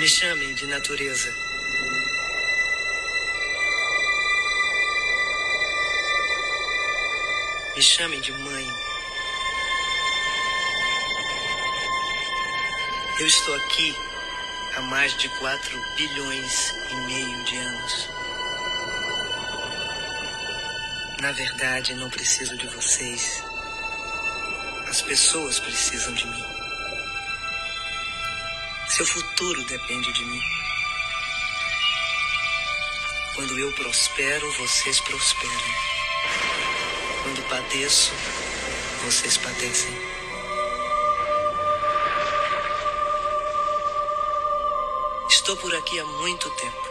Me chamem de natureza. Me chamem de mãe. Eu estou aqui há mais de 4 bilhões e meio de anos. Na verdade, não preciso de vocês. As pessoas precisam de mim. Seu futuro depende de mim. Quando eu prospero, vocês prosperam. Quando padeço, vocês padecem. Estou por aqui há muito tempo.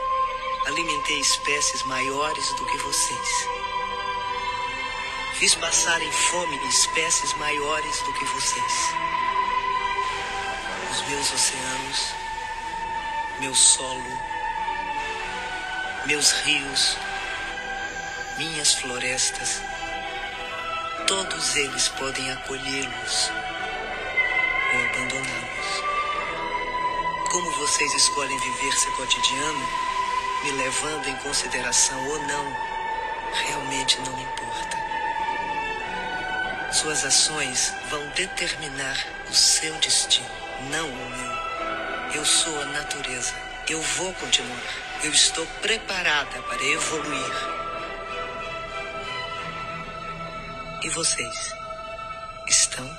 Alimentei espécies maiores do que vocês. Fiz passarem fome espécies maiores do que vocês. Meus oceanos, meu solo, meus rios, minhas florestas, todos eles podem acolhê-los ou abandoná-los. Como vocês escolhem viver seu cotidiano, me levando em consideração ou não, realmente não importa. Suas ações vão determinar o seu destino, não o meu. Eu sou a natureza. Eu vou continuar. Eu estou preparada para evoluir. E vocês? Estão?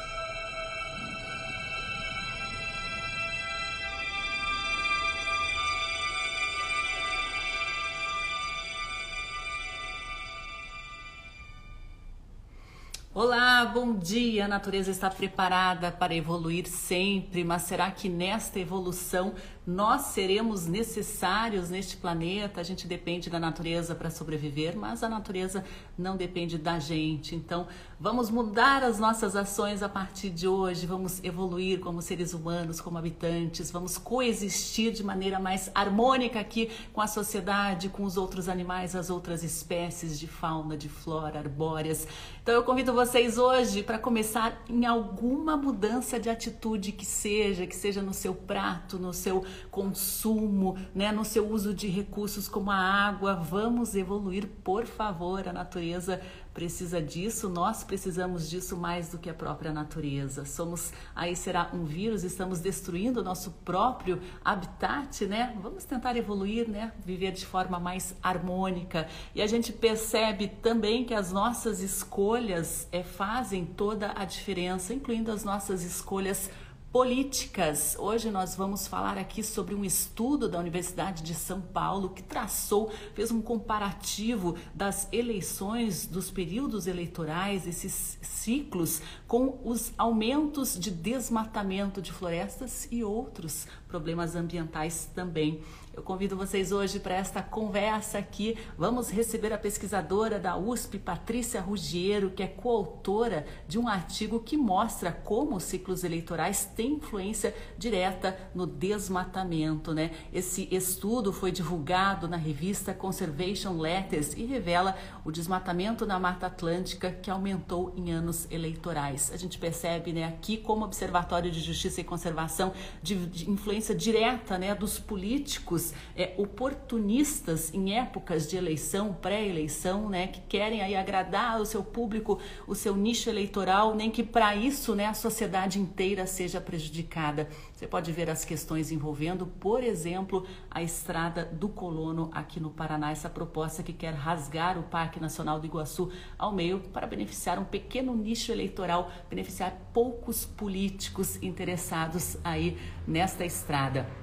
Olá, bom dia. A natureza está preparada para evoluir sempre, mas será que nesta evolução nós seremos necessários neste planeta? A gente depende da natureza para sobreviver, mas a natureza não depende da gente. Então, vamos mudar as nossas ações a partir de hoje, vamos evoluir como seres humanos, como habitantes, vamos coexistir de maneira mais harmônica aqui com a sociedade, com os outros animais, as outras espécies de fauna, de flora, arbóreas. Então, eu convido vocês hoje para começar em alguma mudança de atitude que seja, que seja no seu prato, no seu consumo, né, no seu uso de recursos como a água. Vamos evoluir, por favor. A natureza precisa disso, nós precisamos disso mais do que a própria natureza. Somos, aí será um vírus, estamos destruindo o nosso próprio habitat, né? Vamos tentar evoluir, né? Viver de forma mais harmônica. E a gente percebe também que as nossas escolhas é, fazem toda a diferença, incluindo as nossas escolhas políticas. Hoje nós vamos falar aqui sobre um estudo da Universidade de São Paulo que traçou, fez um comparativo das eleições, dos períodos eleitorais, esses ciclos, com os aumentos de desmatamento de florestas e outros problemas ambientais também. Eu convido vocês hoje para esta conversa aqui. Vamos receber a pesquisadora da USP, Patrícia Ruggiero, que é coautora de um artigo que mostra como os ciclos eleitorais têm influência direta no desmatamento. Né? Esse estudo foi divulgado na revista Conservation Letters e revela o desmatamento na Mata Atlântica que aumentou em anos eleitorais. A gente percebe né, aqui como Observatório de Justiça e Conservação de, de influência direta né, dos políticos é, oportunistas em épocas de eleição, pré-eleição, né, que querem aí agradar o seu público, o seu nicho eleitoral, nem que para isso né, a sociedade inteira seja prejudicada. Você pode ver as questões envolvendo, por exemplo, a estrada do Colono aqui no Paraná, essa proposta que quer rasgar o Parque Nacional do Iguaçu ao meio para beneficiar um pequeno nicho eleitoral, beneficiar poucos políticos interessados aí nesta estrada.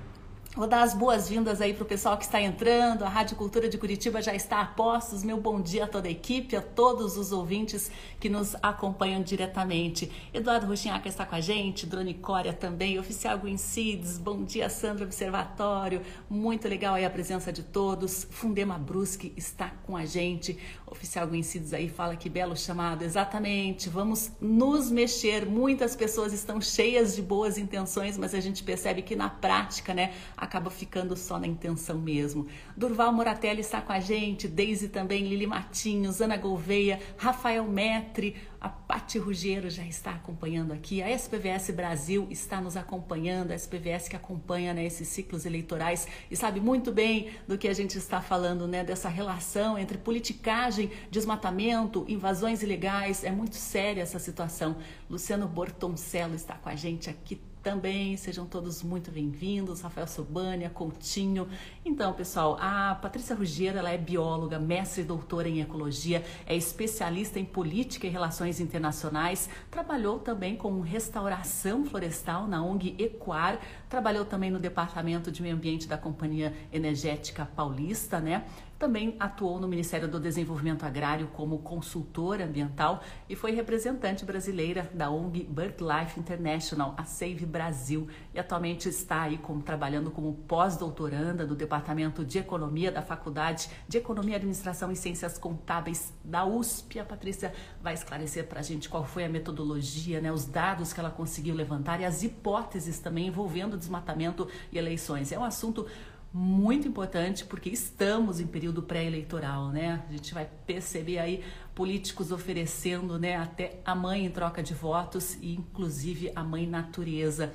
Vou dar as boas-vindas aí para o pessoal que está entrando. A Rádio Cultura de Curitiba já está a postos. Meu bom dia a toda a equipe, a todos os ouvintes que nos acompanham diretamente. Eduardo Ruchinhaca está com a gente, Drone Cória também, Oficial Seeds, bom dia Sandra Observatório, muito legal aí a presença de todos. Fundema Brusque está com a gente, Oficial Seeds aí fala que belo chamado, exatamente, vamos nos mexer. Muitas pessoas estão cheias de boas intenções, mas a gente percebe que na prática, né, a acaba ficando só na intenção mesmo. Durval Moratelli está com a gente, Deise também, Lili Matinhos, Ana Gouveia, Rafael Metri, a Pati Ruggiero já está acompanhando aqui, a SPVS Brasil está nos acompanhando, a SPVS que acompanha né, esses ciclos eleitorais e sabe muito bem do que a gente está falando, né, dessa relação entre politicagem, desmatamento, invasões ilegais. É muito séria essa situação. Luciano Bortoncello está com a gente aqui também. Sejam todos muito bem-vindos. Rafael Sobania, Coutinho. Então, pessoal, a Patrícia Ruggiero, ela é bióloga, mestre e doutora em ecologia, é especialista em política e relações internacionais, trabalhou também com restauração florestal na ONG Equar, trabalhou também no Departamento de Meio Ambiente da Companhia Energética Paulista, né? Também atuou no Ministério do Desenvolvimento Agrário como consultora ambiental e foi representante brasileira da ONG BirdLife International, a Save Brasil, e atualmente está aí como, trabalhando como pós-doutoranda do Departamento de Economia da Faculdade de Economia, Administração e Ciências Contábeis da USP. A Patrícia vai esclarecer para a gente qual foi a metodologia, né, os dados que ela conseguiu levantar e as hipóteses também envolvendo desmatamento e eleições. É um assunto muito importante porque estamos em período pré-eleitoral, né? A gente vai perceber aí políticos oferecendo, né, até a mãe em troca de votos e inclusive a mãe natureza.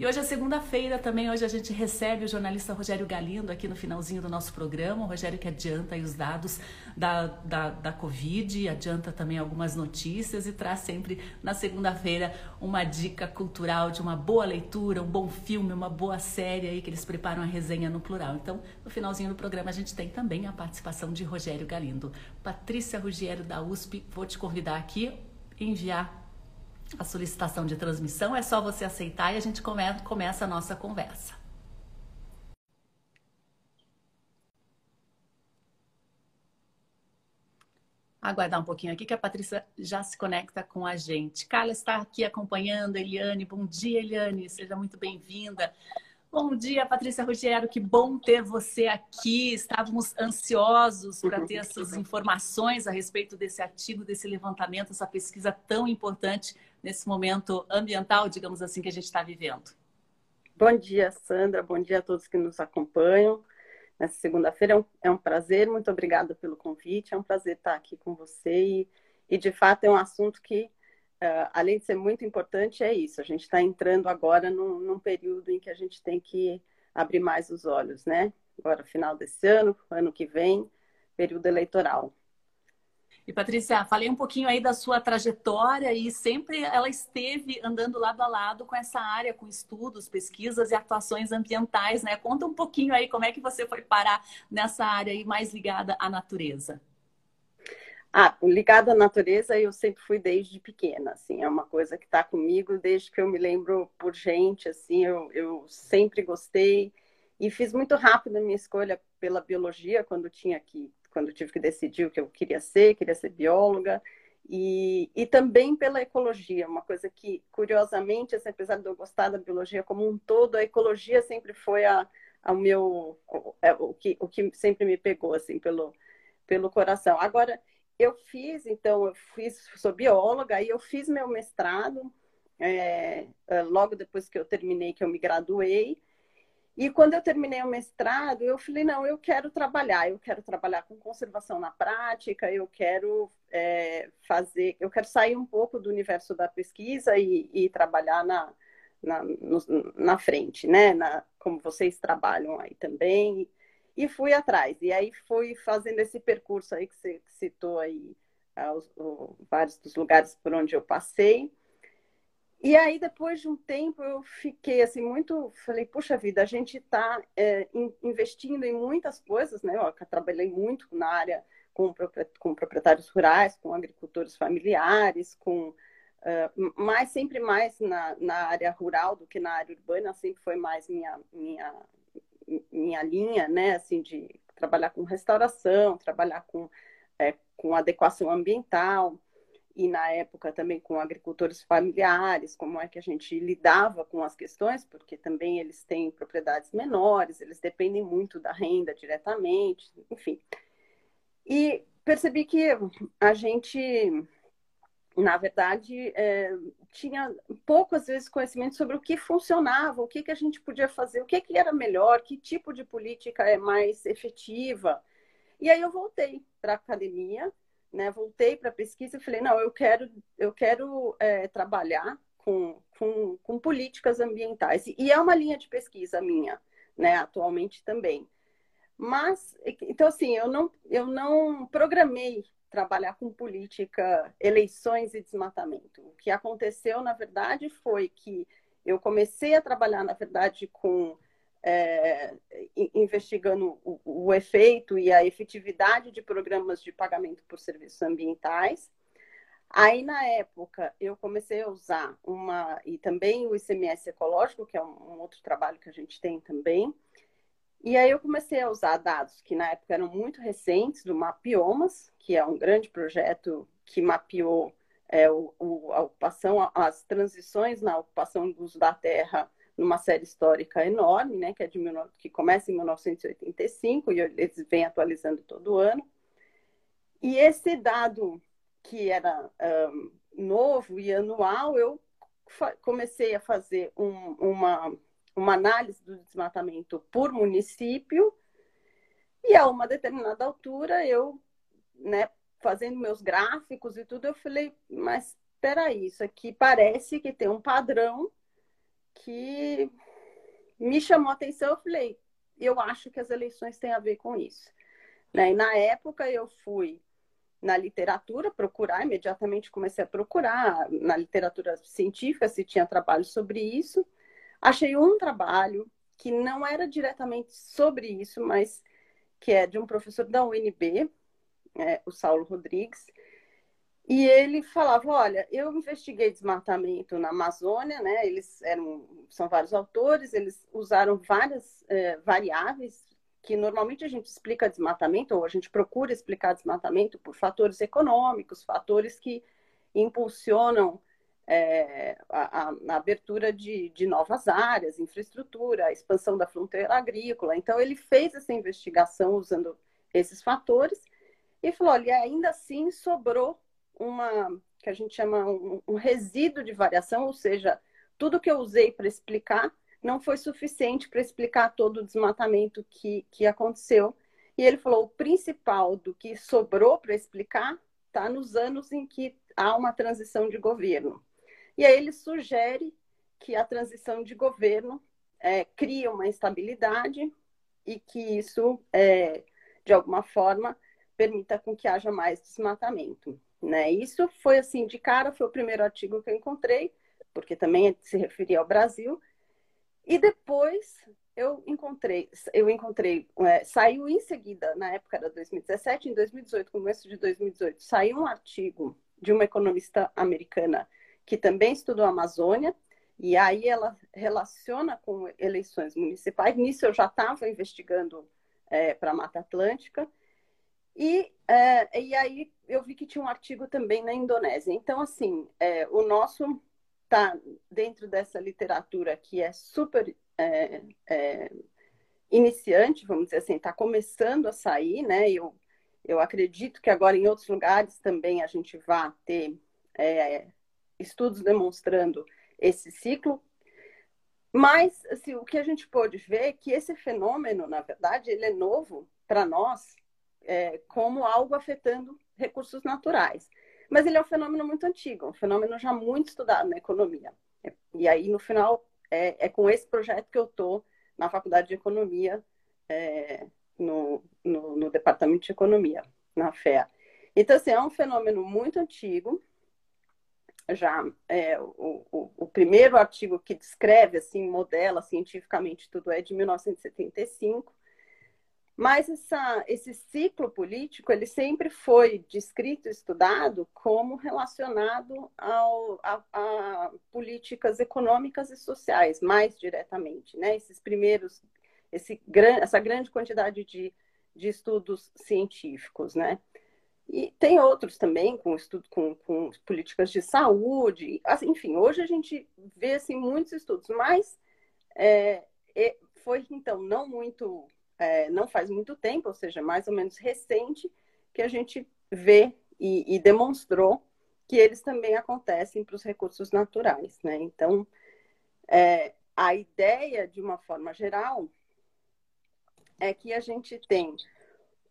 E hoje é segunda-feira também, hoje a gente recebe o jornalista Rogério Galindo aqui no finalzinho do nosso programa, o Rogério que adianta os dados da, da, da Covid, adianta também algumas notícias e traz sempre na segunda-feira uma dica cultural de uma boa leitura, um bom filme, uma boa série aí que eles preparam a resenha no plural. Então, no finalzinho do programa a gente tem também a participação de Rogério Galindo. Patrícia Ruggiero da USP, vou te convidar aqui, enviar a solicitação de transmissão, é só você aceitar e a gente come, começa a nossa conversa. Aguardar um pouquinho aqui que a Patrícia já se conecta com a gente. Carla está aqui acompanhando, Eliane. Bom dia, Eliane. Seja muito bem-vinda. Bom dia, Patrícia Ruggiero. Que bom ter você aqui. Estávamos ansiosos para ter essas informações a respeito desse artigo, desse levantamento, essa pesquisa tão importante nesse momento ambiental, digamos assim, que a gente está vivendo. Bom dia, Sandra. Bom dia a todos que nos acompanham. Nessa segunda-feira é, um, é um, prazer. Muito obrigada pelo convite. É um prazer estar aqui com você. E, e de fato, é um assunto que, uh, além de ser muito importante, é isso. A gente está entrando agora num, num período em que a gente tem que abrir mais os olhos, né? Agora, final desse ano, ano que vem, período eleitoral. E Patrícia, falei um pouquinho aí da sua trajetória e sempre ela esteve andando lado a lado com essa área, com estudos, pesquisas e atuações ambientais, né? Conta um pouquinho aí como é que você foi parar nessa área aí mais ligada à natureza. Ah, ligada à natureza eu sempre fui desde pequena, assim, é uma coisa que está comigo desde que eu me lembro por gente, assim, eu, eu sempre gostei e fiz muito rápido a minha escolha pela biologia quando tinha que quando tive que decidir o que eu queria ser, queria ser bióloga, e, e também pela ecologia, uma coisa que, curiosamente, assim, apesar de eu gostar da biologia como um todo, a ecologia sempre foi a, a meu, o, é, o, que, o que sempre me pegou, assim, pelo, pelo coração. Agora, eu fiz, então, eu fiz, sou bióloga, e eu fiz meu mestrado, é, é logo depois que eu terminei, que eu me graduei, e quando eu terminei o mestrado, eu falei, não, eu quero trabalhar, eu quero trabalhar com conservação na prática, eu quero é, fazer, eu quero sair um pouco do universo da pesquisa e, e trabalhar na, na, no, na frente, né? Na, como vocês trabalham aí também. E fui atrás. E aí fui fazendo esse percurso aí que você citou aí, ah, os, os, vários dos lugares por onde eu passei. E aí, depois de um tempo, eu fiquei assim, muito. Falei, puxa vida, a gente está é, investindo em muitas coisas, né? Eu trabalhei muito na área com, com proprietários rurais, com agricultores familiares, com. Uh, mais sempre mais na, na área rural do que na área urbana, sempre foi mais minha, minha, minha linha, né? Assim, de trabalhar com restauração, trabalhar com, é, com adequação ambiental e na época também com agricultores familiares, como é que a gente lidava com as questões, porque também eles têm propriedades menores, eles dependem muito da renda diretamente, enfim. E percebi que a gente na verdade, é, tinha pouco, às vezes, conhecimento sobre o que funcionava, o que, que a gente podia fazer, o que, que era melhor, que tipo de política é mais efetiva. E aí eu voltei para a academia, né? voltei para a pesquisa e falei, não, eu quero, eu quero é, trabalhar com, com, com, políticas ambientais. E é uma linha de pesquisa minha, né, atualmente também. Mas, então, assim, eu não, eu não programei trabalhar com política, eleições e desmatamento. O que aconteceu, na verdade, foi que eu comecei a trabalhar, na verdade, com é, investigando o, o, efeito e a efetividade de programas de pagamento por serviços ambientais. Aí, na época, eu comecei a usar uma, e também o ICMS ecológico, que é um, um outro trabalho que a gente tem também, e aí eu comecei a usar dados que na época eram muito recentes, do Mapiomas, que é um grande projeto que mapeou é, o, o, a ocupação, as transições na ocupação do uso da terra numa série histórica enorme, né, que, é de, que começa em 1985 e eles vêm atualizando todo ano. E esse dado que era um, novo e anual, eu comecei a fazer um, uma uma análise do desmatamento por município, e a uma determinada altura eu, né, fazendo meus gráficos e tudo, eu falei, mas espera isso aqui parece que tem um padrão que me chamou a atenção, eu falei, eu acho que as eleições têm a ver com isso. Né? E na época eu fui na literatura procurar, imediatamente comecei a procurar na literatura científica se tinha trabalho sobre isso, Achei um trabalho que não era diretamente sobre isso, mas que é de um professor da UNB, é, o Saulo Rodrigues, e ele falava, olha, eu investiguei desmatamento na Amazônia, né? Eles eram, são vários autores, eles usaram várias é, variáveis que normalmente a gente explica desmatamento ou a gente procura explicar desmatamento por fatores econômicos, fatores que impulsionam é, a, a, abertura de, de novas áreas, infraestrutura, a expansão da fronteira agrícola. Então, ele fez essa investigação usando esses fatores e falou: olha, ainda assim sobrou uma que a gente chama um, um resíduo de variação, ou seja, tudo que eu usei para explicar não foi suficiente para explicar todo o desmatamento que, que aconteceu. E ele falou: o principal do que sobrou para explicar está nos anos em que há uma transição de governo. E aí ele sugere que a transição de governo é, cria uma instabilidade e que isso, é, de alguma forma, permita com que haja mais desmatamento. Né? Isso foi assim, de cara, foi o primeiro artigo que eu encontrei, porque também se referia ao Brasil. E depois eu encontrei, eu encontrei, é, saiu em seguida, na época era 2017, em 2018, começo de 2018, saiu um artigo de uma economista americana que também estudou a Amazônia, e aí ela relaciona com eleições municipais. Nisso eu já estava investigando é, para a Mata Atlântica. E, é, e aí eu vi que tinha um artigo também na Indonésia. Então, assim, é, o nosso está dentro dessa literatura que é super é, é, iniciante, vamos dizer assim, está começando a sair, né? Eu, eu acredito que agora em outros lugares também a gente vai ter é, estudos demonstrando esse ciclo. Mas assim, o que a gente pode ver é que esse fenômeno, na verdade, ele é novo para nós é, como algo afetando recursos naturais. Mas ele é um fenômeno muito antigo, um fenômeno já muito estudado na economia. E aí, no final, é, é com esse projeto que eu estou na Faculdade de Economia, é, no, no, no, Departamento de Economia, na FEA. Então, assim, é um fenômeno muito antigo, já é, o, o, o, primeiro artigo que descreve, assim, modela cientificamente tudo é de 1975, mas essa, esse ciclo político, ele sempre foi descrito, estudado como relacionado ao, a, a políticas econômicas e sociais, mais diretamente, né? Esses primeiros, esse, essa grande quantidade de, de estudos científicos, né? E tem outros também, com estudo com, com políticas de saúde. Assim, enfim, hoje a gente vê assim, muitos estudos, mas é, foi então não muito, é, não faz muito tempo, ou seja, mais ou menos recente, que a gente vê e, e demonstrou que eles também acontecem para os recursos naturais, né? Então, é, a ideia, de uma forma geral, é que a gente tem,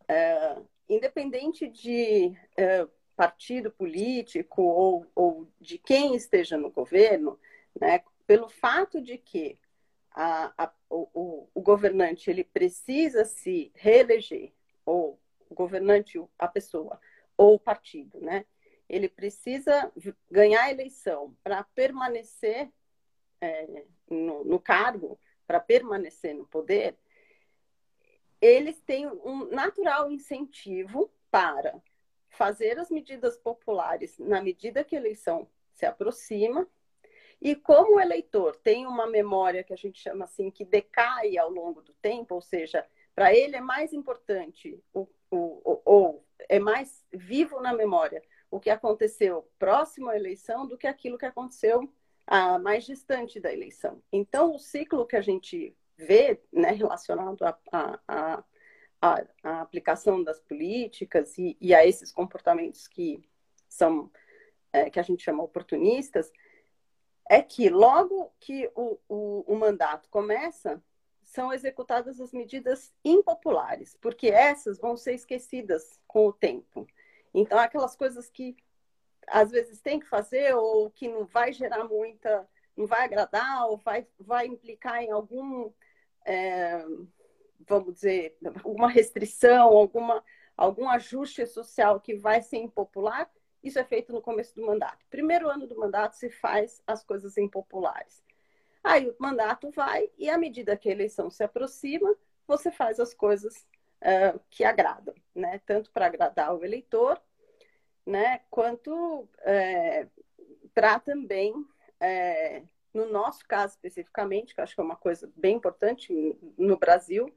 é, independente de é, partido político ou, ou, de quem esteja no governo, né, pelo fato de que a, a, o, o, governante ele precisa se reeleger, ou o governante, a pessoa, ou o partido, né? Ele precisa ganhar a eleição para permanecer é, no, no cargo, para permanecer no poder, eles têm um natural incentivo para fazer as medidas populares na medida que a eleição se aproxima. E como o eleitor tem uma memória que a gente chama assim, que decai ao longo do tempo, ou seja, para ele é mais importante ou é mais vivo na memória o que aconteceu próximo à eleição do que aquilo que aconteceu a mais distante da eleição. Então, o ciclo que a gente vê né, relacionado à aplicação das políticas e, e, a esses comportamentos que são é, que a gente chama oportunistas é que logo que o, o, o mandato começa são executadas as medidas impopulares, porque essas vão ser esquecidas com o tempo. Então, aquelas coisas que às vezes tem que fazer ou que não vai gerar muita, não vai agradar ou vai, vai implicar em algum, é, vamos dizer, alguma restrição, alguma, algum ajuste social que vai ser impopular, isso é feito no começo do mandato. Primeiro ano do mandato se faz as coisas impopulares. Aí o mandato vai e à medida que a eleição se aproxima, você faz as coisas uh, que agradam, né? Tanto para agradar o eleitor, né? Quanto é, para também, é, no nosso caso especificamente, que eu acho que é uma coisa bem importante no Brasil,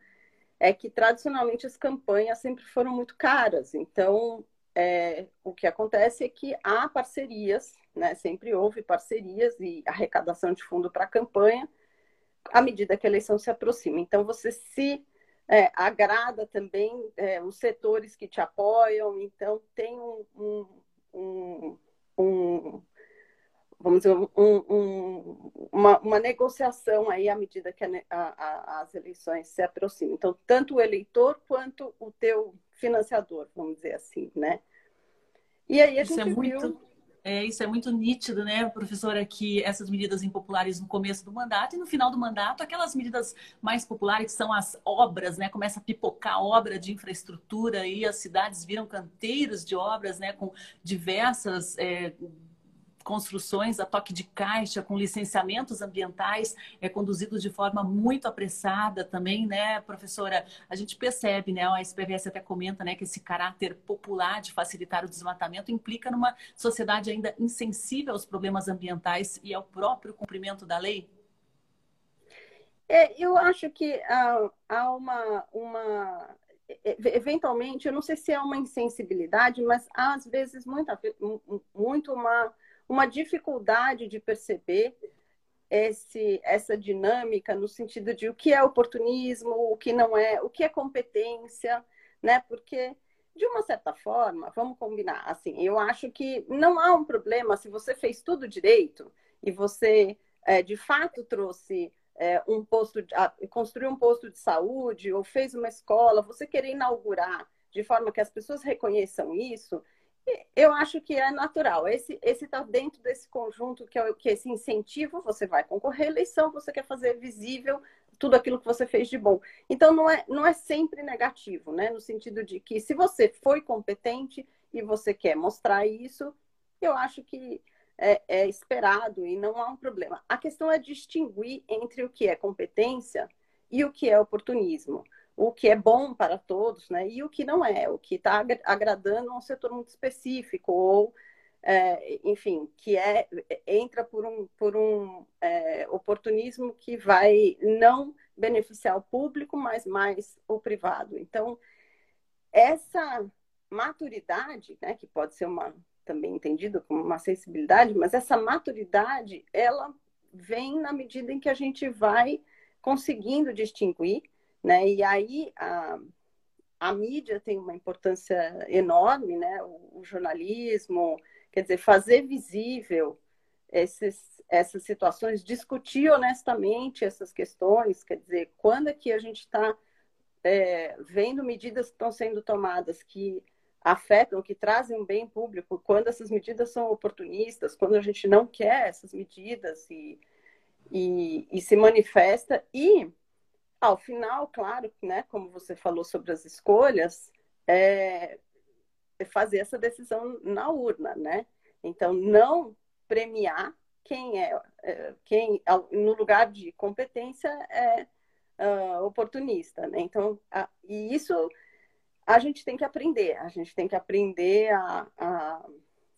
é que tradicionalmente as campanhas sempre foram muito caras. Então, é, o que acontece é que há parcerias, né? Sempre houve parcerias e arrecadação de fundo para a campanha à medida que a eleição se aproxima. Então, você se é, agrada também é, os setores que te apoiam, então tem um, um, um, um vamos dizer, uma, uma, negociação aí à medida que a, a, as eleições se aproximam. Então, tanto o eleitor quanto o teu financiador, vamos dizer assim, né? E aí a Isso gente é muito... viu é, isso é muito nítido, né, professora, que essas medidas impopulares no começo do mandato e no final do mandato, aquelas medidas mais populares que são as obras, né, começa a pipocar obra de infraestrutura e as cidades viram canteiros de obras, né, com diversas é, construções a toque de caixa, com licenciamentos ambientais é, conduzidos de forma muito apressada também, né, professora? A gente percebe, né, a SPVS até comenta, né, que esse caráter popular de facilitar o desmatamento implica numa sociedade ainda insensível aos problemas ambientais e ao próprio cumprimento da lei? É, eu acho que há, há uma, uma eventualmente, eu não sei se é uma insensibilidade, mas às vezes muito, muito uma uma dificuldade de perceber esse, essa dinâmica no sentido de o que é oportunismo, o que não é, o que é competência, né? Porque de uma certa forma, vamos combinar, assim, eu acho que não há um problema se você fez tudo direito e você é, de fato trouxe é, um posto, de, construiu um posto de saúde ou fez uma escola, você querer inaugurar de forma que as pessoas reconheçam isso, eu acho que é natural. Esse está dentro desse conjunto que é que esse incentivo, você vai concorrer à eleição, você quer fazer visível tudo aquilo que você fez de bom. Então não é, não é sempre negativo, né? No sentido de que se você foi competente e você quer mostrar isso, eu acho que é, é esperado e não há um problema. A questão é distinguir entre o que é competência e o que é oportunismo o que é bom para todos, né? E o que não é, o que está agradando a um setor muito específico ou, é, enfim, que é entra por um por um é, oportunismo que vai não beneficiar o público, mas mais o privado. Então, essa maturidade, né, que pode ser uma também entendida como uma sensibilidade, mas essa maturidade ela vem na medida em que a gente vai conseguindo distinguir né? E aí a, a mídia tem uma importância enorme, né? o, o jornalismo Quer dizer, fazer visível esses, essas situações, discutir honestamente essas questões, quer dizer, quando é que a gente está é, vendo medidas que estão sendo tomadas que afetam, que trazem um bem público, quando essas medidas são oportunistas, quando a gente não quer essas medidas e, e, e se manifesta. E, ao final, claro, né, como você falou sobre as escolhas, é, é fazer essa decisão na urna, né? Então, não premiar quem é, é quem no lugar de competência é uh, oportunista, né? Então, a, e isso a gente tem que aprender, a gente tem que aprender a, a,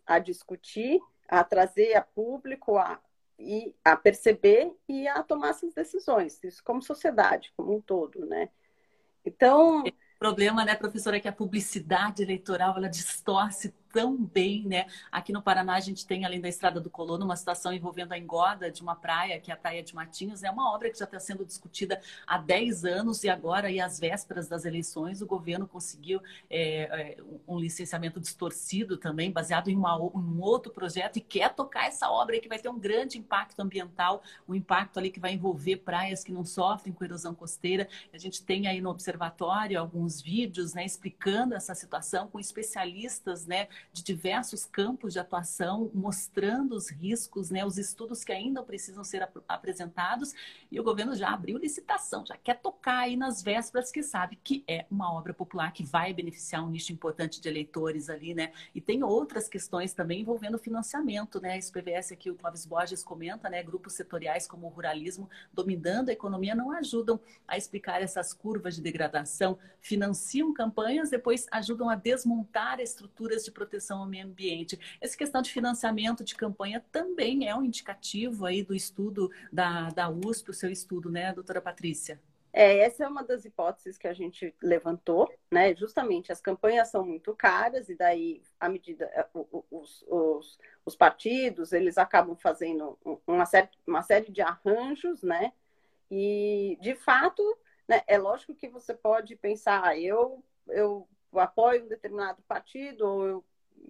a discutir, a trazer a público, a, e a perceber e a tomar essas decisões, isso como sociedade, como um todo, né? Então. O problema, né, professora, é que a publicidade eleitoral ela distorce tão bem, né? Aqui no Paraná a gente tem, além da Estrada do Colono, uma situação envolvendo a engoda de uma praia, que é a Praia de Matinhos. É uma obra que já está sendo discutida há 10 anos e agora, e às vésperas das eleições, o governo conseguiu é, é, um licenciamento distorcido também, baseado em, uma, um outro projeto, e quer tocar essa obra aí que vai ter um grande impacto ambiental, um impacto ali que vai envolver praias que não sofrem com erosão costeira. A gente tem aí no observatório alguns vídeos, né, explicando essa situação com especialistas, né, de diversos campos de atuação, mostrando os riscos, né, os estudos que ainda precisam ser ap apresentados, e o governo já abriu licitação, já quer tocar aí nas vésperas, que sabe que é uma obra popular que vai beneficiar um nicho importante de eleitores ali, né? E tem outras questões também envolvendo financiamento, né? Esse PVS aqui, o Clóvis Borges comenta, né? Grupos setoriais como o ruralismo dominando a economia não ajudam a explicar essas curvas de degradação, financiam campanhas, depois ajudam a desmontar estruturas de proteção proteção ao meio ambiente. Essa questão de financiamento de campanha também é um indicativo aí do estudo da, da USP, o seu estudo, né, doutora Patrícia? É, essa é uma das hipóteses que a gente levantou, né? Justamente as campanhas são muito caras e daí, à medida é, os, os, os partidos eles acabam fazendo uma série, uma série de arranjos, né? E de fato, né, é lógico que você pode pensar, ah, eu eu apoio um determinado partido ou eu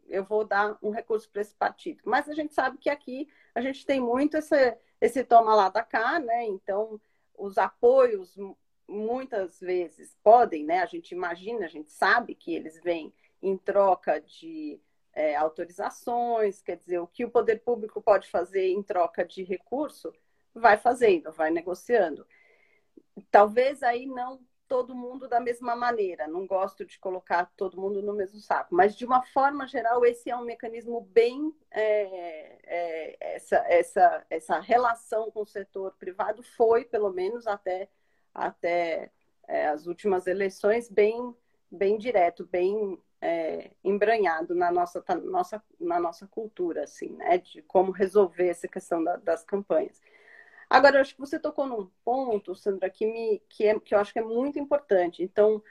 eu vou dar um recurso para esse partido. Mas a gente sabe que aqui a gente tem muito esse, esse toma lá da cá, né? Então, os apoios muitas vezes podem, né? A gente imagina, a gente sabe que eles vêm em troca de é, autorizações, quer dizer, o que o poder público pode fazer em troca de recurso, vai fazendo, vai negociando. Talvez aí não todo mundo da mesma maneira. Não gosto de colocar todo mundo no mesmo saco, mas de uma forma geral esse é um mecanismo bem é, é, essa, essa, essa relação com o setor privado foi pelo menos até até é, as últimas eleições bem bem direto, bem é, embranhado na nossa, nossa, na nossa cultura, assim, né? De como resolver essa questão da, das campanhas. Agora, acho que você tocou num ponto, Sandra, que, me, que, é, que eu acho que é muito importante. Então,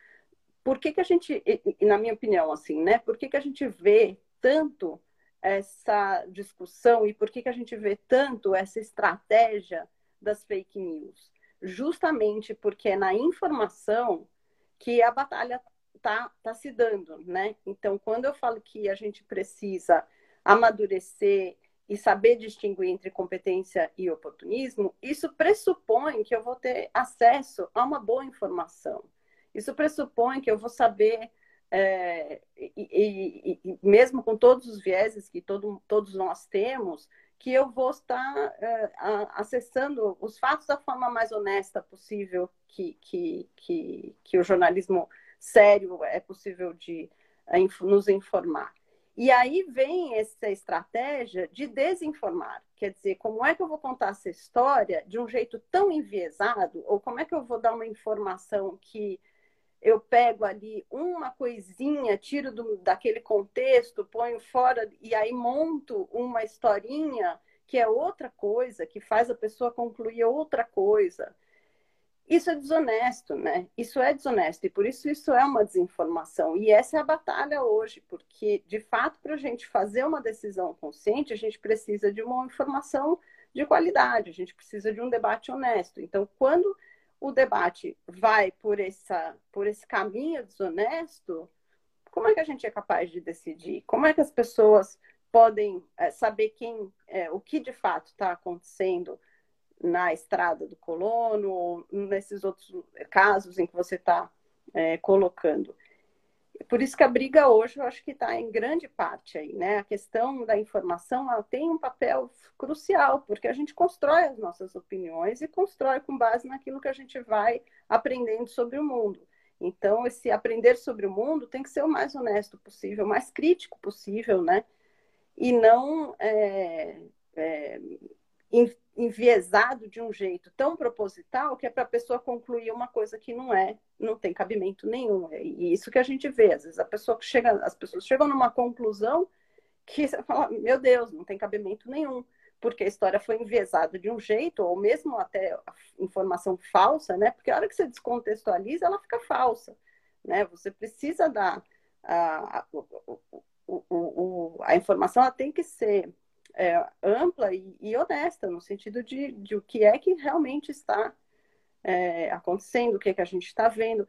por que, que a gente, na minha opinião, assim, né? Por que, que a gente vê tanto essa discussão e por que, que a gente vê tanto essa estratégia das fake news? Justamente porque é na informação que a batalha está tá se dando, né? Então, quando eu falo que a gente precisa amadurecer e saber distinguir entre competência e oportunismo, isso pressupõe que eu vou ter acesso a uma boa informação. Isso pressupõe que eu vou saber, é, e, e, e, mesmo com todos os vieses que todo, todos nós temos, que eu vou estar é, acessando os fatos da forma mais honesta possível que, que, que, que o jornalismo sério é possível de nos informar. E aí vem essa estratégia de desinformar. Quer dizer, como é que eu vou contar essa história de um jeito tão enviesado? Ou como é que eu vou dar uma informação que eu pego ali uma coisinha, tiro do, daquele contexto, ponho fora e aí monto uma historinha que é outra coisa, que faz a pessoa concluir outra coisa. Isso é desonesto, né? Isso é desonesto e por isso isso é uma desinformação. E essa é a batalha hoje, porque de fato para a gente fazer uma decisão consciente, a gente precisa de uma informação de qualidade, a gente precisa de um debate honesto. Então, quando o debate vai por essa por esse caminho desonesto, como é que a gente é capaz de decidir? Como é que as pessoas podem é, saber quem, é, o que de fato está acontecendo na estrada do colono ou nesses outros casos em que você está é, colocando. Por isso que a briga hoje eu acho que está em grande parte aí, né? A questão da informação ela tem um papel crucial, porque a gente constrói as nossas opiniões e constrói com base naquilo que a gente vai aprendendo sobre o mundo. Então, esse aprender sobre o mundo tem que ser o mais honesto possível, o mais crítico possível, né? E não é, é, enviesado de um jeito tão proposital que é para a pessoa concluir uma coisa que não é, não tem cabimento nenhum. É, e isso que a gente vê, às vezes a pessoa chega, as pessoas chegam numa conclusão que você fala, meu Deus, não tem cabimento nenhum, porque a história foi enviesada de um jeito, ou mesmo até informação falsa, né? Porque a hora que você descontextualiza, ela fica falsa, né? Você precisa dar a, a, o, a informação, ela tem que ser é, ampla e, e, honesta, no sentido de, de o que é que realmente está é, acontecendo, o que é que a gente está vendo.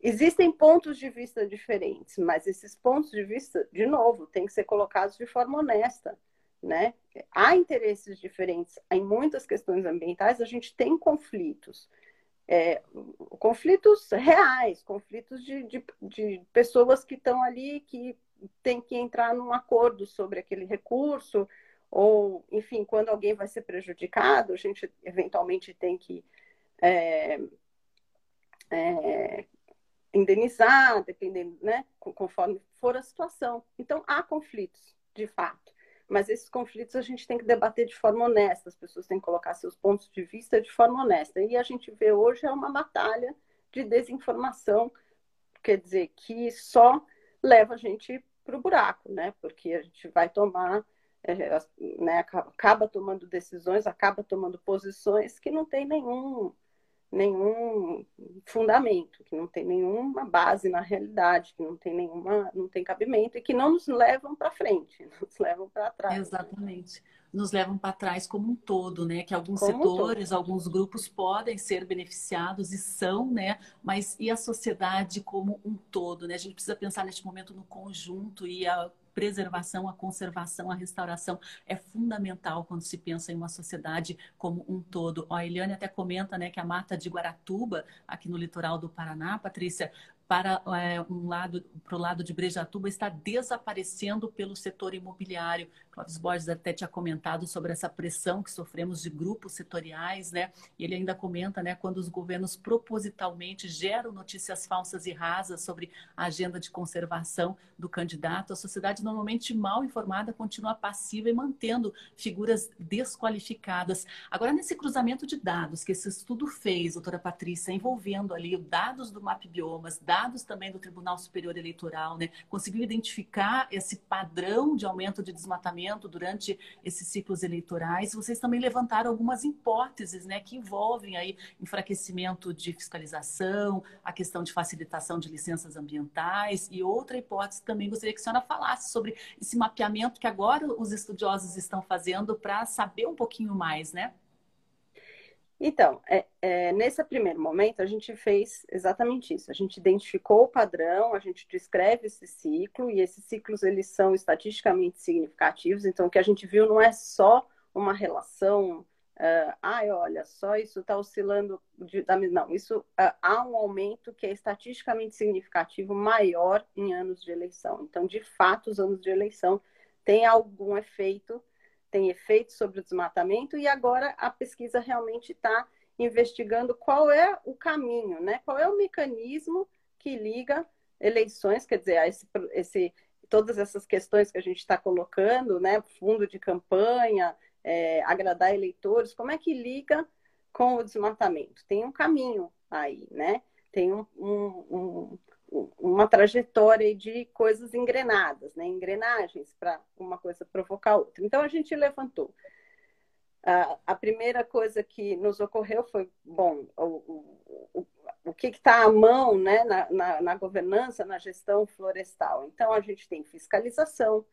Existem pontos de vista diferentes, mas esses pontos de vista, de novo, têm que ser colocados de forma honesta. Né? Há interesses diferentes em muitas questões ambientais, a gente tem conflitos. É, conflitos reais, conflitos de, de, de pessoas que estão ali que têm que entrar num acordo sobre aquele recurso, ou, enfim, quando alguém vai ser prejudicado, a gente eventualmente tem que é, é, indenizar, dependendo, né, conforme for a situação. Então, há conflitos, de fato. Mas esses conflitos a gente tem que debater de forma honesta, as pessoas têm que colocar seus pontos de vista de forma honesta. E a gente vê hoje é uma batalha de desinformação, quer dizer, que só leva a gente para o buraco, né? Porque a gente vai tomar né, acaba tomando decisões, acaba tomando posições que não tem nenhum, nenhum fundamento, que não tem nenhuma base na realidade, que não tem nenhuma, não tem cabimento e que não nos levam para frente, nos levam para trás. Exatamente. Nos levam para trás como um todo, né? Que alguns como setores, um alguns grupos podem ser beneficiados e são, né? Mas e a sociedade como um todo, né? A gente precisa pensar neste momento no conjunto e a preservação, a conservação, a restauração é fundamental quando se pensa em uma sociedade como um todo. Ó, a Eliane até comenta né, que a mata de Guaratuba, aqui no litoral do Paraná, Patrícia, para é, um lado, para o lado de Brejatuba, está desaparecendo pelo setor imobiliário. Clóvis Borges até tinha comentado sobre essa pressão que sofremos de grupos setoriais, né? E ele ainda comenta, né, quando os governos propositalmente geram notícias falsas e rasas sobre a agenda de conservação do candidato, a sociedade normalmente mal informada continua passiva e mantendo figuras desqualificadas. Agora, nesse cruzamento de dados que esse estudo fez, doutora Patrícia, envolvendo ali dados do MAP Biomas, dados também do Tribunal Superior Eleitoral, né, conseguiu identificar esse padrão de aumento de desmatamento durante esses ciclos eleitorais. Vocês também levantaram algumas hipóteses né, que envolvem aí enfraquecimento de fiscalização, a questão de facilitação de licenças ambientais e outra hipótese também gostaria que a senhora falasse sobre esse mapeamento que agora os estudiosos estão fazendo para saber um pouquinho mais, né? Então, é, é, nesse primeiro momento, a gente fez exatamente isso. A gente identificou o padrão, a gente descreve esse ciclo, e esses ciclos eles são estatisticamente significativos. Então, o que a gente viu não é só uma relação, uh, ai, olha, só isso está oscilando, de, da, não, isso uh, há um aumento que é estatisticamente significativo maior em anos de eleição. Então, de fato, os anos de eleição têm algum efeito tem efeitos sobre o desmatamento e agora a pesquisa realmente está investigando qual é o caminho, né? Qual é o mecanismo que liga eleições, quer dizer, esse, esse, todas essas questões que a gente está colocando, né? Fundo de campanha, é, agradar eleitores, como é que liga com o desmatamento? Tem um caminho aí, né? Tem um, um, um uma trajetória de coisas engrenadas, né? engrenagens para uma coisa provocar outra. Então a gente levantou. Uh, a primeira coisa que nos ocorreu foi, bom, o, o, o, que está à mão né, na, na, na, governança, na gestão florestal. Então a gente tem fiscalização,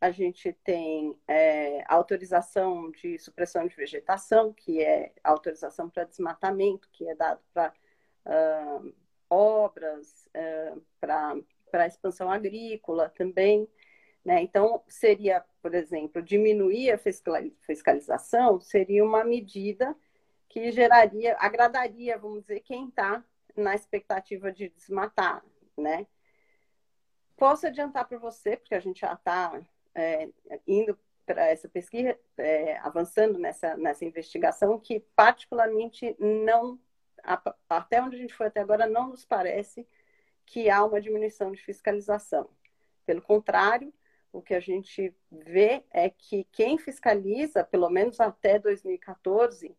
a gente tem é, autorização de supressão de vegetação, que é autorização para desmatamento, que é dado para uh, obras, é, para expansão agrícola também. Né? Então, seria por exemplo, diminuir a fiscalização seria uma medida que geraria, agradaria, vamos dizer, quem está na expectativa de desmatar, né? Posso adiantar para você, porque a gente já está é, indo para essa pesquisa, é, avançando nessa, nessa investigação, que particularmente não, até onde a gente foi até agora, não nos parece que há uma diminuição de fiscalização. Pelo contrário, o que a gente vê é que quem fiscaliza, pelo menos até 2014,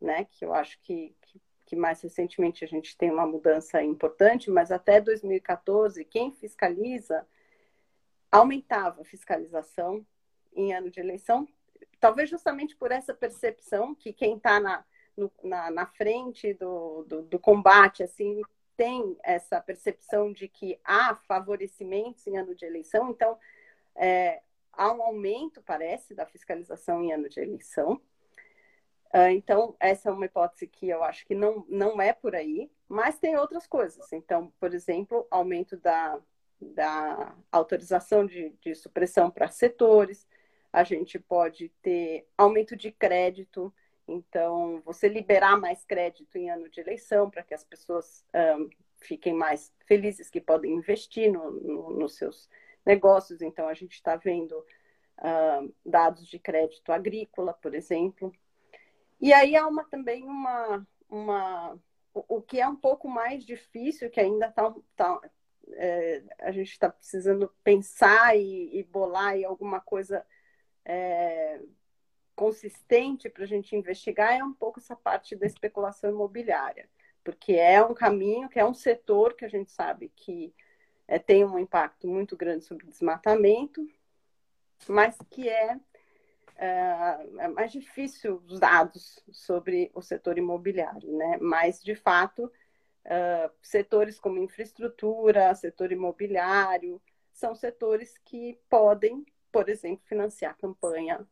né, que eu acho que, que, que mais recentemente a gente tem uma mudança importante, mas até 2014, quem fiscaliza aumentava a fiscalização em ano de eleição, talvez justamente por essa percepção que quem está na, na, na, frente do, do, do, combate, assim, tem essa percepção de que há favorecimentos em ano de eleição, então é, há um aumento, parece, da fiscalização em ano de eleição. Uh, então, essa é uma hipótese que eu acho que não, não é por aí, mas tem outras coisas. Então, por exemplo, aumento da, da autorização de, de supressão para setores, a gente pode ter aumento de crédito, então você liberar mais crédito em ano de eleição para que as pessoas um, fiquem mais felizes que podem investir no, no, nos seus negócios. Então a gente está vendo um, dados de crédito agrícola, por exemplo. E aí há uma, também uma, uma o, o que é um pouco mais difícil, que ainda está tá, é, a gente está precisando pensar e, e bolar e alguma coisa é, consistente para a gente investigar é um pouco essa parte da especulação imobiliária, porque é um caminho, que é um setor que a gente sabe que é, tem um impacto muito grande sobre o desmatamento, mas que é, é, é mais difícil os dados sobre o setor imobiliário, né? Mas, de fato, uh, setores como infraestrutura, setor imobiliário, são setores que podem por exemplo, financiar campanha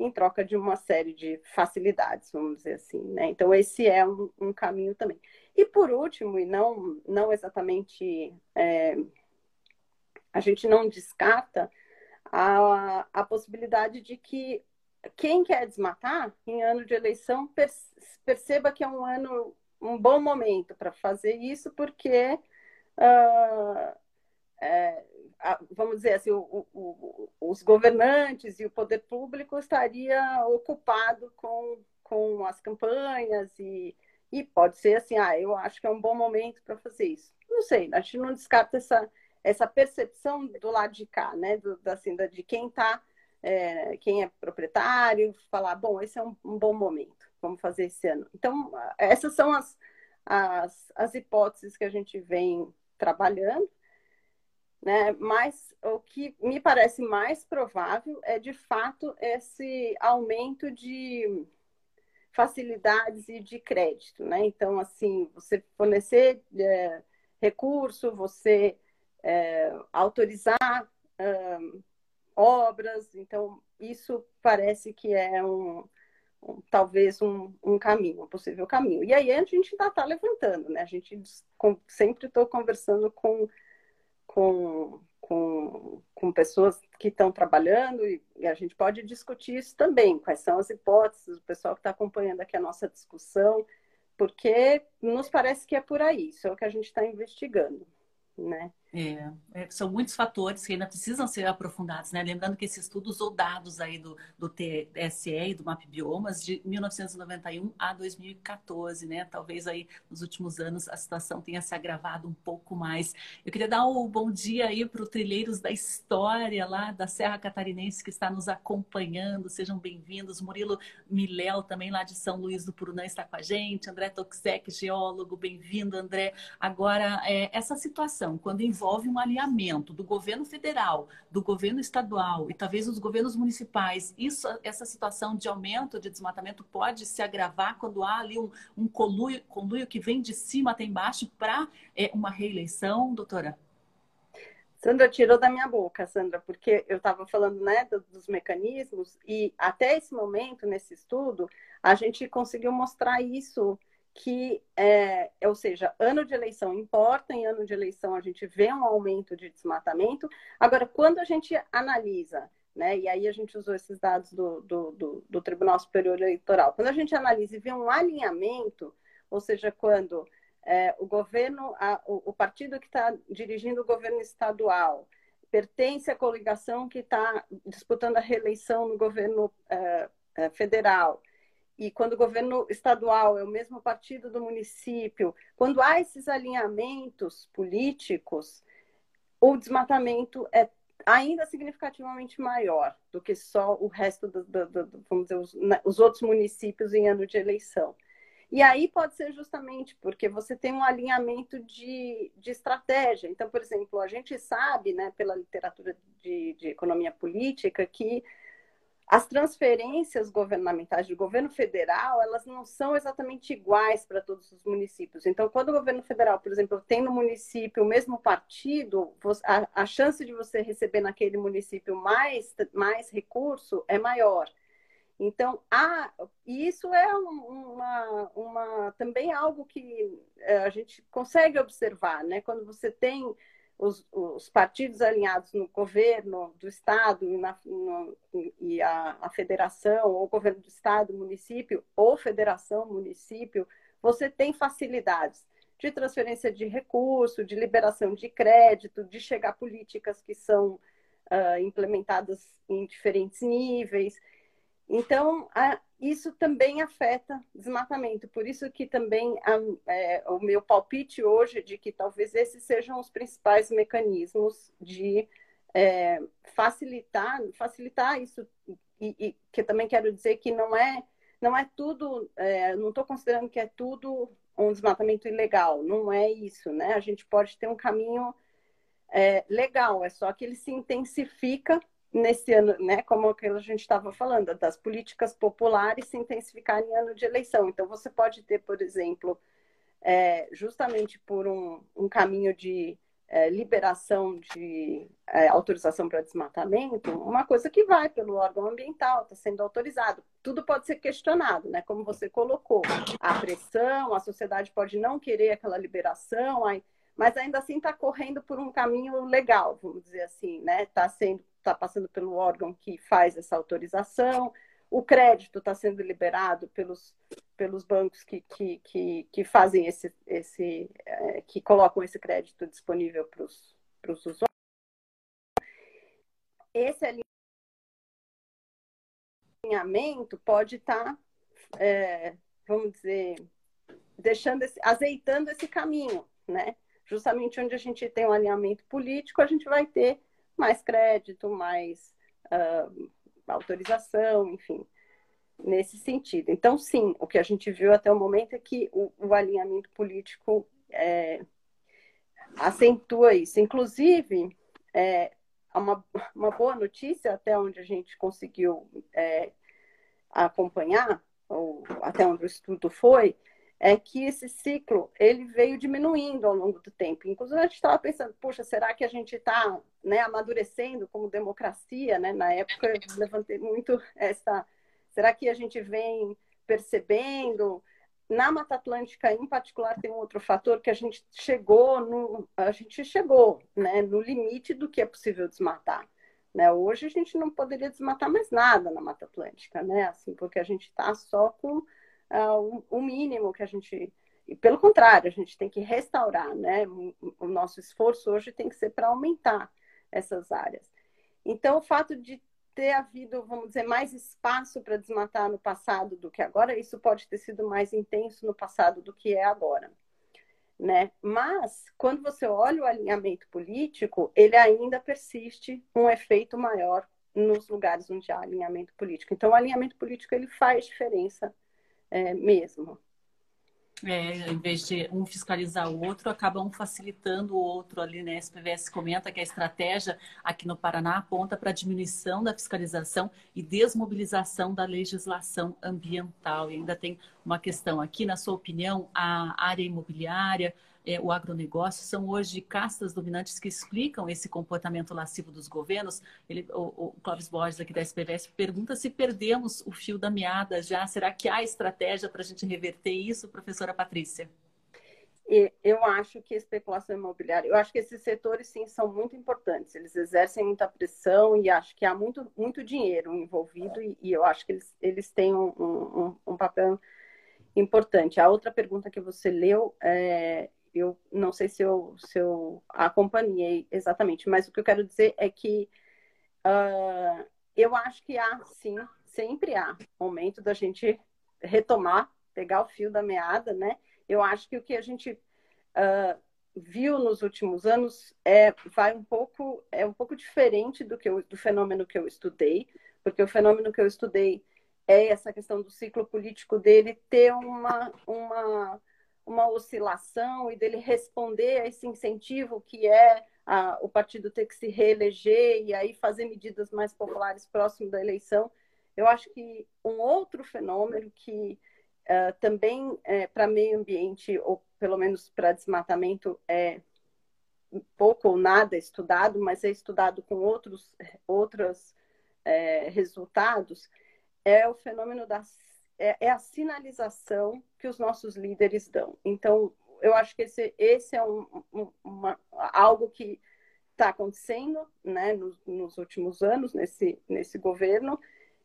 em troca de uma série de facilidades, vamos dizer assim, né? Então, esse é um, um caminho também. E por último, e não, não exatamente, é, a gente não descarta a, a possibilidade de que quem quer desmatar em ano de eleição perceba que é um ano, um bom momento para fazer isso, porque uh, é, vamos dizer assim, o, o, os governantes e o poder público estaria ocupado com, com as campanhas e, e pode ser assim, ah, eu acho que é um bom momento para fazer isso. Não sei, a gente não descarta essa, essa percepção do lado de cá, né, do, assim, de quem está, é, quem é proprietário, falar, bom, esse é um, um bom momento, vamos fazer esse ano. Então, essas são as, as, as hipóteses que a gente vem trabalhando. Né? Mas o que me parece mais provável é, de fato, esse aumento de facilidades e de crédito. Né? Então, assim, você fornecer é, recurso, você é, autorizar obras, então, isso parece que é um, um talvez um, um, caminho, um possível caminho. E aí a gente ainda está levantando, né? A gente sempre estou conversando com com, com, com pessoas que estão trabalhando e, e, a gente pode discutir isso também, quais são as hipóteses, o pessoal que está acompanhando aqui a nossa discussão, porque nos parece que é por aí, isso é o que a gente está investigando, né? É, é, são muitos fatores que ainda precisam ser aprofundados, né? Lembrando que esses estudos ou dados aí do, do TSE e do MAP Biomas de 1991 a 2014, né? Talvez aí nos últimos anos a situação tenha se agravado um pouco mais. Eu queria dar um bom dia aí para o Trilheiros da História lá da Serra Catarinense que está nos acompanhando. Sejam bem-vindos. Murilo Miléu também lá de São Luís do Purunã está com a gente. André Toxek, geólogo, bem-vindo, André. Agora, é, essa situação, quando envolve um alinhamento do governo federal, do governo estadual e talvez os governos municipais, isso, essa situação de aumento de desmatamento pode se agravar quando há ali um, um conluio, conluio que vem de cima até embaixo para é, uma reeleição, doutora? Sandra tirou da minha boca, Sandra, porque eu estava falando né, dos mecanismos e até esse momento, nesse estudo, a gente conseguiu mostrar isso que, é, ou seja, ano de eleição importa, em ano de eleição a gente vê um aumento de desmatamento. Agora, quando a gente analisa né? E aí a gente usou esses dados do, do, do, do Tribunal Superior Eleitoral. Quando a gente analisa e vê um alinhamento, ou seja, quando é, o governo, a, o, o, partido que está dirigindo o governo estadual pertence à coligação que está disputando a reeleição no governo é, é, federal, e quando o governo estadual é o mesmo partido do município, quando há esses alinhamentos políticos, o desmatamento é ainda significativamente maior do que só o resto do, do, do vamos dizer, os, né, os outros municípios em ano de eleição. E aí pode ser justamente porque você tem um alinhamento de, de estratégia. Então, por exemplo, a gente sabe, né, pela literatura de, de economia política, que as transferências governamentais do governo federal, elas não são exatamente iguais para todos os municípios. Então, quando o governo federal, por exemplo, tem no município o mesmo partido, a, a chance de você receber naquele município mais, mais recurso é maior. Então, há, isso é uma, uma, também algo que é, a gente consegue observar, né? Quando você tem os, os partidos alinhados no governo do Estado e, na, no, e a, a, federação, ou governo do Estado, município, ou federação, município, você tem facilidades de transferência de recurso, de liberação de crédito, de chegar políticas que são uh, implementadas em diferentes níveis. Então, a, isso também afeta desmatamento. Por isso que também a, é, o meu palpite hoje de que talvez esses sejam os principais mecanismos de é, facilitar, facilitar isso. E, e, que também quero dizer que não é, não é tudo, é, não estou considerando que é tudo um desmatamento ilegal. Não é isso, né? A gente pode ter um caminho é, legal, é só que ele se intensifica nesse ano, né, como a gente estava falando, das políticas populares se intensificarem em ano de eleição. Então, você pode ter, por exemplo, é, justamente por um, um caminho de é, liberação de é, autorização para desmatamento, uma coisa que vai pelo órgão ambiental, está sendo autorizado. Tudo pode ser questionado, né? Como você colocou, a pressão, a sociedade pode não querer aquela liberação, mas ainda assim está correndo por um caminho legal, vamos dizer assim, né? Está sendo está passando pelo órgão que faz essa autorização, o crédito está sendo liberado pelos, pelos bancos que, que, que, que fazem esse, esse é, que colocam esse crédito disponível para os usuários. Esse alinhamento pode estar, tá, é, vamos dizer, deixando esse, azeitando esse caminho, né? Justamente onde a gente tem um alinhamento político, a gente vai ter mais crédito, mais uh, autorização, enfim, nesse sentido. Então, sim, o que a gente viu até o momento é que o, o alinhamento político é, acentua isso. Inclusive, é, uma, uma boa notícia, até onde a gente conseguiu é, acompanhar, ou até onde o estudo foi, é que esse ciclo ele veio diminuindo ao longo do tempo. Inclusive, a gente estava pensando, puxa, será que a gente está né, amadurecendo como democracia? Né? Na época, eu levantei muito essa... Será que a gente vem percebendo? Na Mata Atlântica, em particular, tem um outro fator que a gente chegou no, a gente chegou né, no limite do que é possível desmatar. Né? Hoje, a gente não poderia desmatar mais nada na Mata Atlântica, né? assim, porque a gente está só com uh, o mínimo que a gente. Pelo contrário, a gente tem que restaurar, né? O nosso esforço hoje tem que ser para aumentar essas áreas. Então, o fato de ter havido, vamos dizer, mais espaço para desmatar no passado do que agora, isso pode ter sido mais intenso no passado do que é agora. Né? Mas, quando você olha o alinhamento político, ele ainda persiste um efeito maior nos lugares onde há alinhamento político. Então, o alinhamento político ele faz diferença é, mesmo. É, em vez de um fiscalizar o outro, acaba um facilitando o outro ali, né? A SPVS comenta que a estratégia aqui no Paraná aponta para a diminuição da fiscalização e desmobilização da legislação ambiental. E ainda tem uma questão aqui, na sua opinião, a área imobiliária, é, o agronegócio são hoje castas dominantes que explicam esse comportamento lascivo dos governos. Ele, o, o Clóvis Borges, aqui da SPVS, pergunta se perdemos o fio da meada já. Será que há estratégia para a gente reverter isso, professora Patrícia? eu acho que especulação imobiliária, eu acho que esses setores sim são muito importantes. Eles exercem muita pressão e acho que há muito, muito dinheiro envolvido e, e eu acho que eles, eles têm um, um, um, papel importante. A outra pergunta que você leu, é, eu não sei se eu, se eu acompanhei exatamente, mas o que eu quero dizer é que uh, eu acho que há sim, sempre há momento da gente retomar, pegar o fio da meada, né? Eu acho que o que a gente uh, viu nos últimos anos é vai um pouco é um pouco diferente do que eu, do fenômeno que eu estudei, porque o fenômeno que eu estudei é essa questão do ciclo político dele ter uma uma uma oscilação e dele responder a esse incentivo que é a, o partido ter que se reeleger e aí fazer medidas mais populares próximo da eleição. Eu acho que um outro fenômeno que Uh, também é, para meio ambiente, ou pelo menos para desmatamento, é pouco ou nada estudado, mas é estudado com outros, outros é, resultados, é o fenômeno da é, é, a sinalização que os nossos líderes dão. Então, eu acho que esse, esse é um, um, uma, algo que está acontecendo né, nos, nos últimos anos nesse, nesse governo,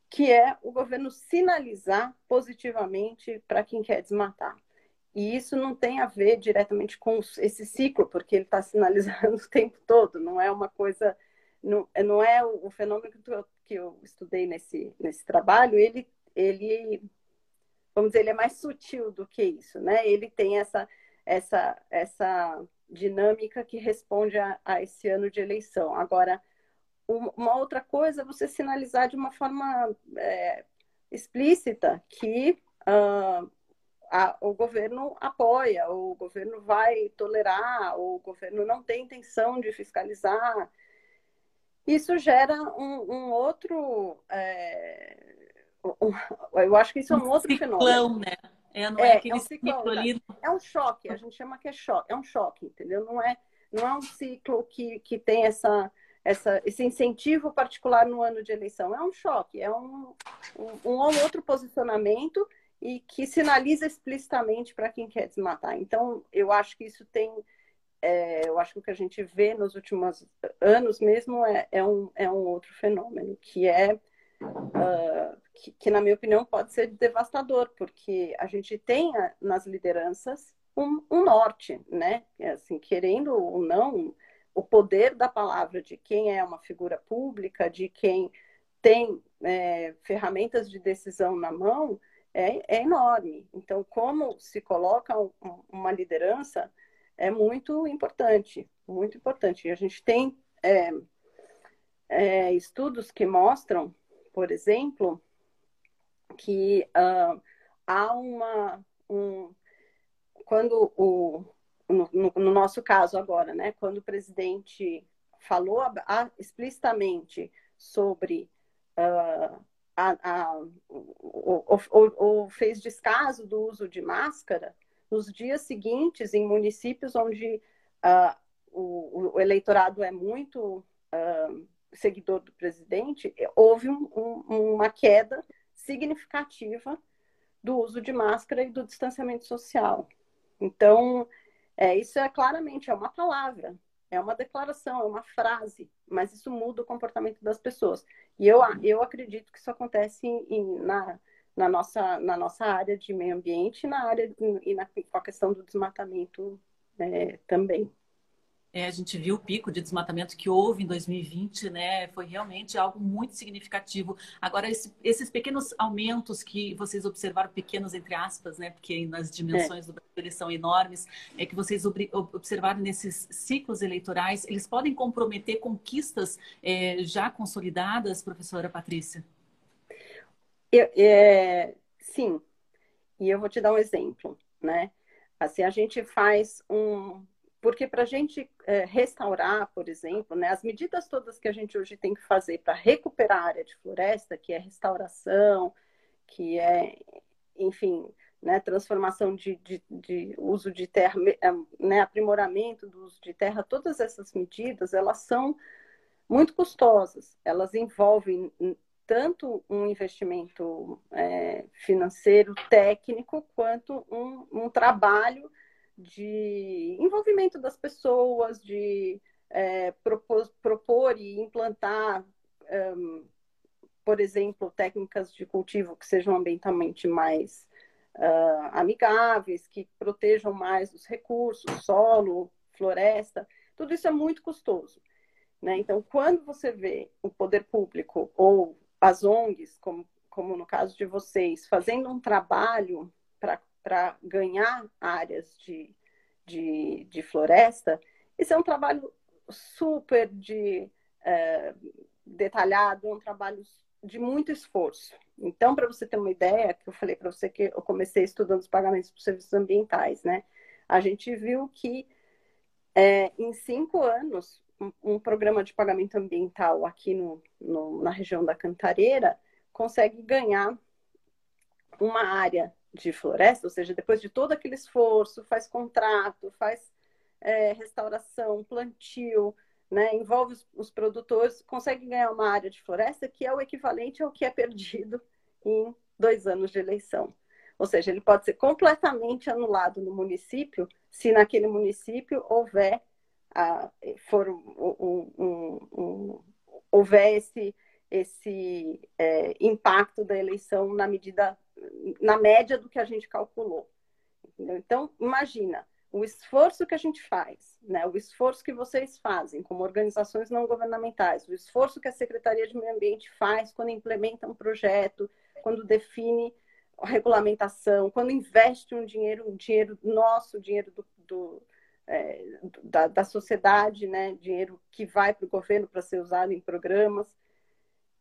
que é o governo sinalizar positivamente para quem quer desmatar. E isso não tem a ver diretamente com esse ciclo, porque ele está sinalizando o tempo todo, não é uma coisa, não, não é o, o fenômeno que eu, que eu estudei nesse, nesse trabalho, ele, ele, vamos dizer, ele é mais sutil do que isso, né? Ele tem essa, essa, essa dinâmica que responde a, a esse ano de eleição. Agora, uma outra coisa é você sinalizar de uma forma é, explícita que uh, a, o governo apoia, o governo vai tolerar, o governo não tem intenção de fiscalizar. Isso gera um, um outro. É, eu acho que isso é um, outro ciclão, fenômeno. né? É, não é, é, é um ciclão, ali... é um choque, a gente chama que é choque, é um choque, entendeu? Não é, não é um ciclo que, que tem essa essa, esse incentivo particular no ano de eleição. É um choque, é um, um, um outro posicionamento e que sinaliza explicitamente para quem quer desmatar. Então, eu acho que isso tem. É, eu acho que o que a gente vê nos últimos anos mesmo é, é, um, é um outro fenômeno, que é. Uh, que, que, na minha opinião, pode ser devastador, porque a gente tem nas lideranças um, um norte, né? Assim, querendo ou não, o poder da palavra de quem é uma figura pública, de quem tem é, ferramentas de decisão na mão, é, é, enorme. Então, como se coloca um, uma liderança é muito importante, muito importante. E a gente tem é, é estudos que mostram, por exemplo, que uh, há uma um, quando o, no, no, no, nosso caso agora, né, quando o presidente falou a, a, explicitamente sobre uh, a, ou, fez descaso do uso de máscara, nos dias seguintes, em municípios onde uh, o, o, eleitorado é muito uh, seguidor do presidente, houve um, um, uma queda significativa do uso de máscara e do distanciamento social. Então, é, isso é claramente é uma palavra, é uma declaração, é uma frase, mas isso muda o comportamento das pessoas. E eu, eu acredito que isso acontece em, na, na, nossa, na nossa área de meio ambiente na área e na, com a questão do desmatamento é, também. É, a gente viu o pico de desmatamento que houve em 2020, né? Foi realmente algo muito significativo. Agora, esse, esses pequenos aumentos que vocês observaram, pequenos entre aspas, né? Porque nas dimensões é. do Brasil eles são enormes, é que vocês observaram nesses ciclos eleitorais, eles podem comprometer conquistas é, já consolidadas, professora Patrícia? Eu, é, sim. E eu vou te dar um exemplo, né? Assim, a gente faz um porque para a gente é, restaurar, por exemplo, né, as medidas todas que a gente hoje tem que fazer para recuperar a área de floresta, que é restauração, que é, enfim, né, transformação de, de, de, uso de terra, é, né, aprimoramento do uso de terra, todas essas medidas, elas são muito custosas. Elas envolvem tanto um investimento é, financeiro técnico quanto um, um trabalho de envolvimento das pessoas, de é, propor, propor, e implantar, um, por exemplo, técnicas de cultivo que sejam ambientalmente mais uh, amigáveis, que protejam mais os recursos, solo, floresta. Tudo isso é muito custoso. Né? Então, quando você vê o poder público ou as ONGs, como, como no caso de vocês, fazendo um trabalho para ganhar áreas de, de, de, floresta, isso é um trabalho super de, é, detalhado, é um trabalho de muito esforço. Então, para você ter uma ideia, que eu falei para você que eu comecei estudando os pagamentos por serviços ambientais, né? A gente viu que é, em cinco anos, um, um, programa de pagamento ambiental aqui no, no, na região da Cantareira consegue ganhar uma área de floresta, ou seja, depois de todo aquele esforço, faz contrato, faz é, restauração, plantio, né, envolve os, os, produtores, consegue ganhar uma área de floresta que é o equivalente ao que é perdido em dois anos de eleição. Ou seja, ele pode ser completamente anulado no município se naquele município houver, ah, for um, um, um, houver esse, esse é, impacto da eleição na medida, na média do que a gente calculou. Entendeu? Então, imagina, o esforço que a gente faz, né, o esforço que vocês fazem como organizações não governamentais, o esforço que a Secretaria de Meio Ambiente faz quando implementa um projeto, quando define a regulamentação, quando investe um dinheiro, um dinheiro nosso, dinheiro do, do é, da, da, sociedade, né, dinheiro que vai para o governo para ser usado em programas.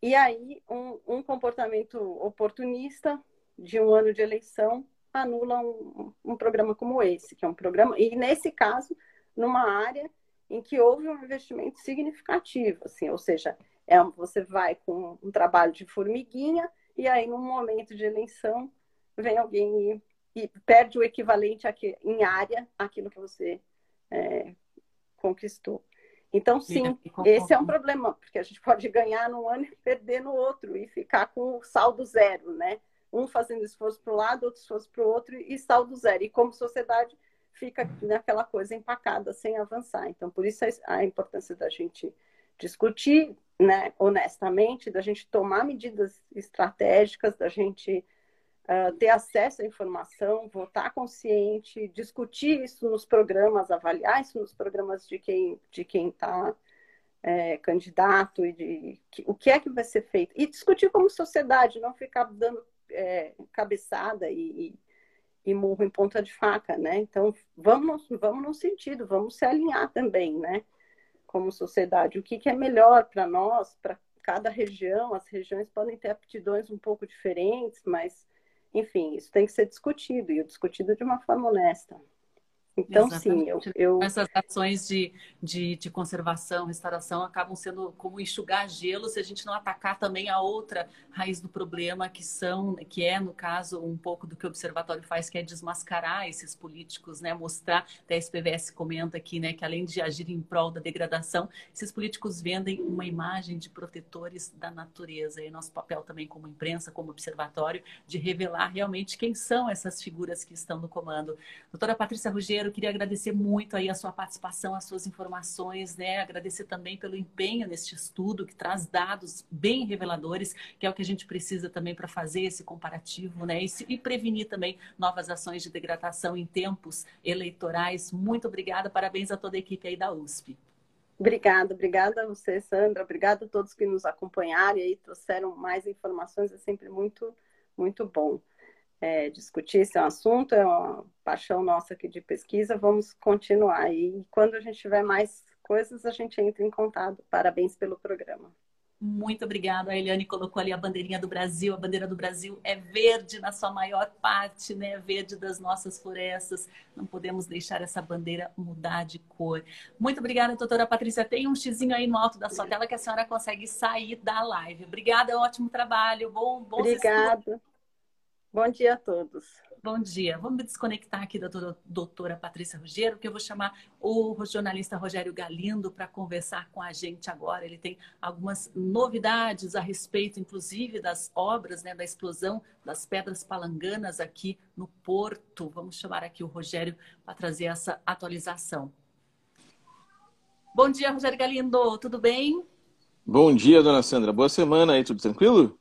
E aí, um, um comportamento oportunista de um ano de eleição anula um, um programa como esse, que é um programa, e nesse caso, numa área em que houve um investimento significativo, assim, ou seja, é, você vai com um trabalho de formiguinha e aí num momento de eleição vem alguém e, e perde o equivalente aqui, em área aquilo que você é, conquistou. Então, sim, esse é um problema, porque a gente pode ganhar num ano e perder no outro e ficar com saldo zero, né? Um fazendo esforço para um lado, outro esforço para o outro e saldo zero. E como sociedade fica naquela coisa empacada, sem avançar. Então, por isso a importância da gente discutir né, honestamente, da gente tomar medidas estratégicas, da gente uh, ter acesso à informação, votar consciente, discutir isso nos programas, avaliar isso nos programas de quem de quem está é, candidato e de que, o que é que vai ser feito e discutir como sociedade, não ficar dando é, cabeçada e, e, e murro em ponta de faca, né? Então, vamos, vamos no sentido, vamos se alinhar também, né? Como sociedade, o que, que é melhor para nós, para cada região, as regiões podem ter aptidões um pouco diferentes, mas, enfim, isso tem que ser discutido, e discutido de uma forma honesta. Então, Exatamente. sim, eu, eu, Essas ações de, de, de, conservação, restauração, acabam sendo como enxugar gelo se a gente não atacar também a outra raiz do problema, que são, que é, no caso, um pouco do que o observatório faz, que é desmascarar esses políticos, né? Mostrar, até a SPVS comenta aqui, né, que além de agir em prol da degradação, esses políticos vendem uma imagem de protetores da natureza. E nosso papel também como imprensa, como observatório, de revelar realmente quem são essas figuras que estão no comando. Doutora Patrícia Ruggiero, eu queria agradecer muito aí a sua participação, as suas informações, né? Agradecer também pelo empenho neste estudo que traz dados bem reveladores, que é o que a gente precisa também para fazer esse comparativo, né? E, se, e prevenir também novas ações de degradação em tempos eleitorais. Muito obrigada, parabéns a toda a equipe aí da USP. Obrigada, obrigada a você, Sandra. Obrigada a todos que nos acompanharam e aí trouxeram mais informações. É sempre muito, muito bom é, discutir esse assunto, é uma paixão nossa aqui de pesquisa, vamos continuar. E quando a gente tiver mais coisas, a gente entra em contato. Parabéns pelo programa. Muito obrigada. A Eliane colocou ali a bandeirinha do Brasil. A bandeira do Brasil é verde na sua maior parte, né? Verde das nossas florestas. Não podemos deixar essa bandeira mudar de cor. Muito obrigada, doutora Patrícia. Tem um xizinho aí no alto da sua tela que a senhora consegue sair da live. Obrigada, ótimo trabalho. Bom, bom Obrigada. Bom dia a todos. Bom dia. Vamos desconectar aqui da doutora Patrícia Ruggiero, que eu vou chamar o jornalista Rogério Galindo para conversar com a gente agora. Ele tem algumas novidades a respeito, inclusive, das obras, né, da explosão das pedras palanganas aqui no Porto. Vamos chamar aqui o Rogério para trazer essa atualização. Bom dia, Rogério Galindo. Tudo bem? Bom dia, dona Sandra. Boa semana aí, tudo tranquilo?